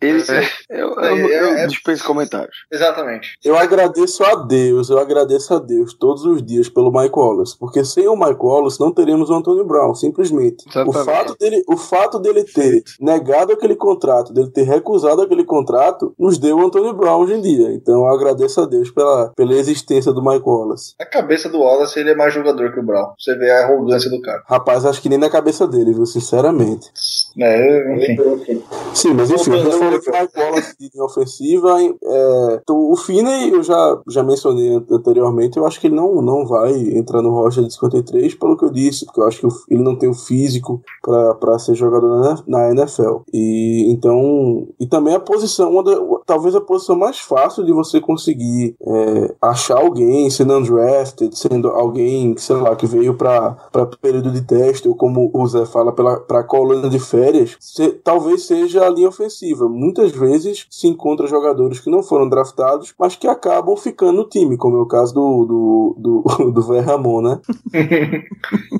Ele, É. eu, eu, eu É- é- dispenso comentários. Exatamente. Eu agradeço a Deus, eu agradeço a Deus todos os dias pelo Mike Wallace, porque sem o Mike Wallace não teríamos o Antônio Brown, simplesmente. O fato, dele, o fato dele ter negado aquele contrato, dele ter recusado aquele contrato, nos deu o Antônio Brown hoje em dia. Então eu agradeço a Deus pela, pela existência do Mike Wallace. A cabeça do Wallace, ele é mais jogador que o Brown. Você vê a arrogância do cara. Rapaz, acho que nem na cabeça dele, viu? Sinceramente. É, enfim. Sim, mas enfim, eu falando ao do Mike Wallace de ofensiva, é, então, o Finney eu já, já mencionei an- anteriormente, eu acho que ele não, não vai entrar no roster de 53, pelo que eu disse, porque eu acho que ele não tem o físico para ser jogador na, NFL. E então, e também a posição, talvez a posição mais fácil de você conseguir é, achar alguém sendo undrafted, sendo alguém, sei lá, que veio para período de teste, ou como o Zé fala, para colônia de férias, se- talvez seja a linha ofensiva. Muitas vezes se encontra jogadores que não foram draftados, mas que acabam ficando no time, como é o caso do, do, do, [laughs] do Ver Ramon, né? [laughs]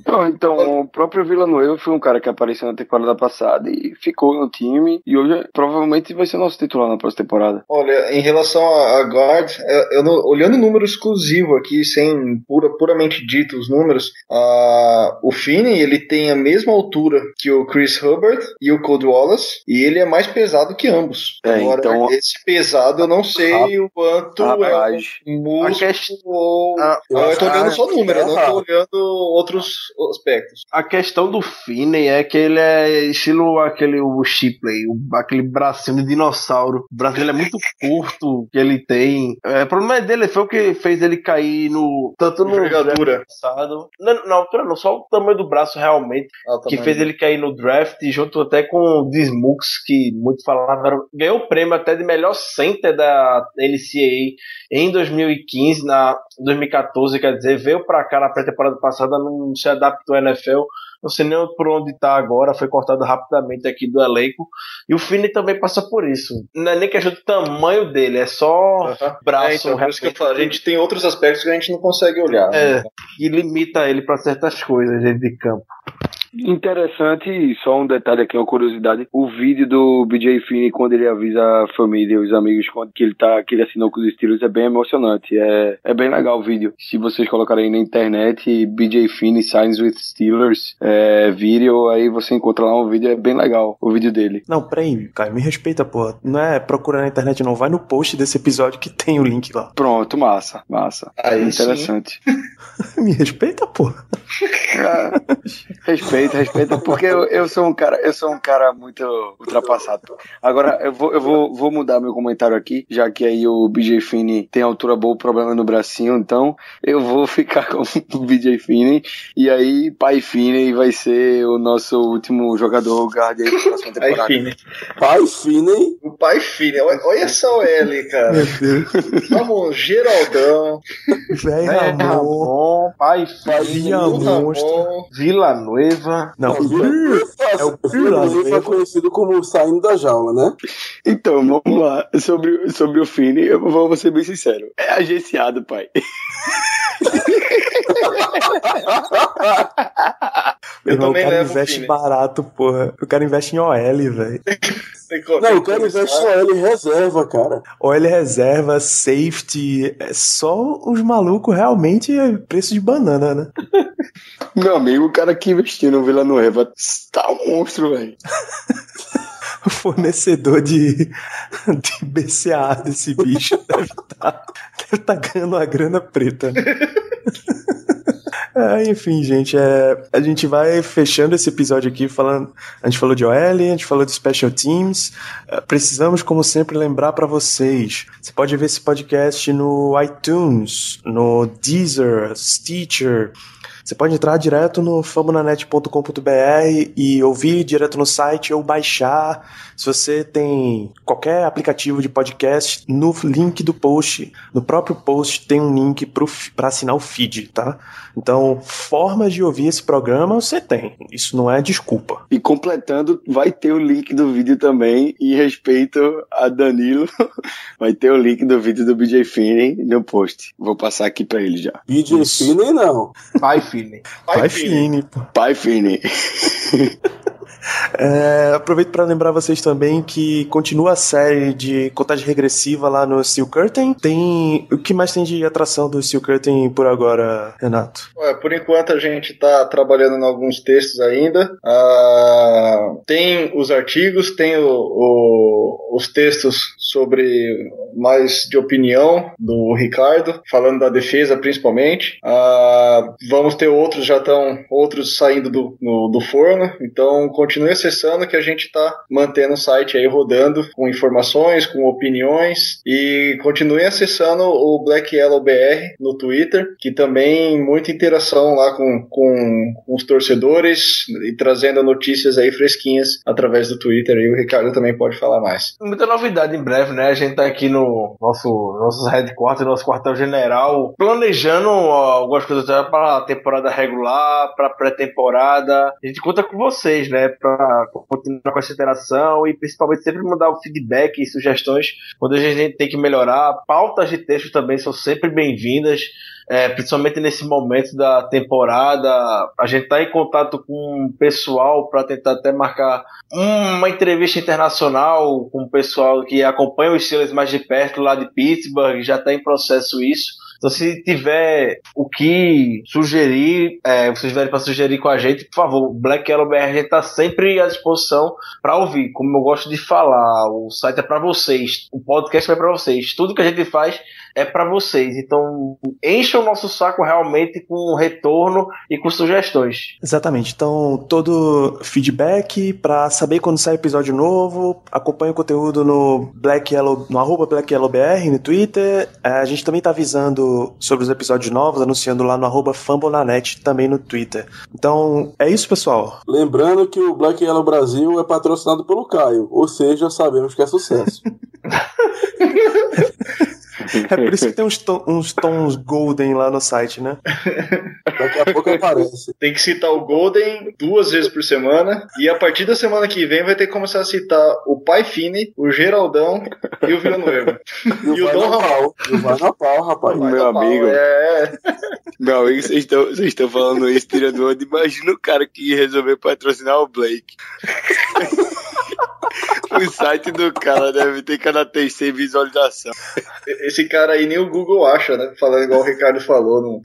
Não, então, o próprio Villanueva foi um cara que apareceu na temporada passada e ficou no time. E hoje provavelmente vai ser nosso titular na próxima temporada. Olha, em relação a, a guard, eu, eu não- olhando o número exclusivo aqui, sem pura, puramente dito os números, ah, o Finney ele tem a mesma altura que o Chris Hubbard e o Code Wallace, e ele é mais pesado que ambos. É, Agora, então- esse pesado eu não sei o quanto é Rapaz, um músculo ou... Ah, eu tô olhando só número, eu não tô errado. olhando outros aspectos. A questão do Finney é que ele é estilo aquele o Shipley, o- aquele bracinho de dinossauro. O braço dele é muito curto que ele tem. É, o problema dele foi o que fez ele cair no. Tanto no Envergadura. passado. Não, na altura não, só o tamanho do braço realmente. Ah, que fez ele cair no draft, junto até com o Dismux, que muito falavam. Ganhou o prêmio até de melhor center da NCAA em 2015, na 2014, quer dizer, veio pra cá na pré-temporada passada, não se adaptou à NFL. Não sei nem por onde tá agora, foi cortado rapidamente aqui do elenco. E o Finney também passa por isso. Não é nem questão do tamanho dele, é só Aham. braço. É, então, por isso que eu falo, a gente tem outros aspectos que a gente não consegue olhar. né? É, que limita ele pra certas coisas dentro de campo. Interessante, só um detalhe aqui, uma curiosidade. O vídeo do BJ Finney, quando ele avisa a família e os amigos quando que ele tá, que ele assinou com os Steelers, é bem emocionante. É, é bem legal o vídeo. Se vocês colocarem na internet, BJ Finney Signs with Steelers, é, vídeo, aí você encontra lá um vídeo, é bem legal o vídeo dele. Não, peraí, Caio, me respeita, porra. Não é procurar na internet, não. Vai no post desse episódio que tem o link lá. Pronto, massa, massa. Aí Interessante. [laughs] Me respeita, porra. Ah, respeita, respeita, porque eu, eu sou um cara, eu sou um cara muito ultrapassado. Agora eu vou, eu vou, vou mudar meu comentário aqui, já que aí o BJ Finney tem altura boa, problema no bracinho, então eu vou [laughs] ficar com o BJ Finney e aí pai Finney vai ser o nosso último jogador guard aí pra próxima temporada. Finney. Pai Finney, O pai Finney. Olha, olha só o L, cara. Meu Deus. Vamos, Geraldão. Véi É, Ramon. Ramon, pai, monstro. Ramon. Vila Noiva. Não, é o Finney é conhecido como saindo da jaula, né? Então, vamos lá. Sobre, sobre o Finney, eu vou, vou ser bem sincero. É agenciado, pai. [laughs] meu irmão, o cara investe barato, porra. O cara investe em OL, velho. [laughs] Não, o cara investe em reserva, cara. OL reserva, safety. É só os malucos realmente é preço de banana, né? [laughs] Meu amigo, o cara que investiu no Vila Nova tá um monstro, velho. O [laughs] fornecedor de, de BCA desse bicho deve estar deve tá ganhando uma grana preta. É, enfim, gente, é, a gente vai fechando esse episódio aqui falando. A gente falou de OL, a gente falou de Special Teams. É, precisamos, como sempre, lembrar para vocês. Você pode ver esse podcast no iTunes, no Deezer, Stitcher. Você pode entrar direto no famonanet.com.br e ouvir direto no site ou baixar. Se você tem qualquer aplicativo de podcast, no link do post, no próprio post tem um link para assinar o feed, tá? Então, formas de ouvir esse programa você tem. Isso não é desculpa. E completando, vai ter o link do vídeo também. E respeito a Danilo, [laughs] vai ter o link do vídeo do BJ Finney no post. Vou passar aqui pra ele já. BJ Isso. Finney não. Pai Finney. Pai Vai Finney. fine, pô. Pai Finney. [laughs] É, aproveito para lembrar vocês também que continua a série de contagem regressiva lá no Steel Curtain. Tem. O que mais tem de atração do Steel Curtain por agora, Renato? Ué, por enquanto a gente está trabalhando em alguns textos ainda. Ah, tem os artigos, tem o, o- os textos sobre mais de opinião do Ricardo, falando da defesa principalmente. Ah, vamos ter outros, já estão outros saindo do, no- do forno, então continue acessando que a gente está mantendo o site aí rodando com informações, com opiniões e continue acessando o Black Yellow BR no Twitter, que também muita interação lá com, com, com os torcedores e trazendo notícias aí fresquinhas através do Twitter e o Ricardo também pode falar mais. Muita novidade em breve, né? A gente tá aqui no nosso nossos headquarters, nosso quartel-general, planejando ó, algumas coisas para a temporada regular, para pré-temporada. A gente conta com vocês, né? Para continuar com essa interação e principalmente sempre mandar o feedback e sugestões quando a gente tem que melhorar. Pautas de texto também são sempre bem-vindas. É, principalmente nesse momento da temporada, a gente está em contato com o pessoal para tentar até marcar uma entrevista internacional com o pessoal que acompanha os Steelers mais de perto lá de Pittsburgh, já está em processo isso. Então, se tiver o que sugerir, é, vocês tiverem para sugerir com a gente, por favor, Black Yellow BR a gente está sempre à disposição para ouvir. Como eu gosto de falar, o site é para vocês, o podcast é para vocês, tudo que a gente faz é para vocês. Então, encha o nosso saco realmente com retorno e com sugestões. Exatamente. Então, todo feedback para saber quando sai episódio novo, acompanhe o conteúdo no Black Yellow, no arroba Black Yellow BR no Twitter. É, A gente também tá avisando sobre os episódios novos, anunciando lá no arroba Fambonanet também no Twitter. Então, é isso, pessoal. Lembrando que o Black Yellow Brasil é patrocinado pelo Caio, ou seja, sabemos que é sucesso. É [laughs] por isso que tem uns, ton- uns tons golden lá no site, né? Daqui a pouco aparece. [laughs] Tem que citar o Golden duas vezes por semana. E a partir da semana que vem vai ter que começar a citar o Pai Fini, o Geraldão e o Villanueva. Não E o Dom Ramon. pau. Não vai na pau, rapaz. Vai Meu dar pau, amigo. É, Meu amigo, vocês estão vocês estão falando isso, tirando onda. Imagina o cara que resolveu patrocinar o Blake. [laughs] [laughs] o site do cara deve ter cada sem visualização. esse cara aí nem o Google acha, né? Falando igual o Ricardo falou no,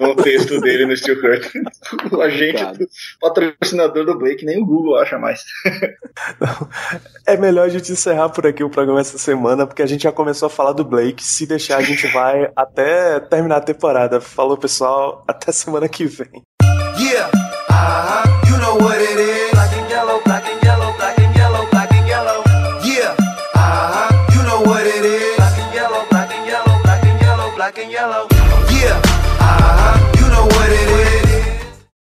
no texto dele no Steel Curtain. [laughs] O agente, do, patrocinador do Blake, nem o Google acha mais. É melhor a gente encerrar por aqui o programa essa semana, porque a gente já começou a falar do Blake. Se deixar, a gente vai [laughs] até terminar a temporada. Falou, pessoal. Até semana que vem. Yeah, uh-huh, you know what it is. Black and yellow, black and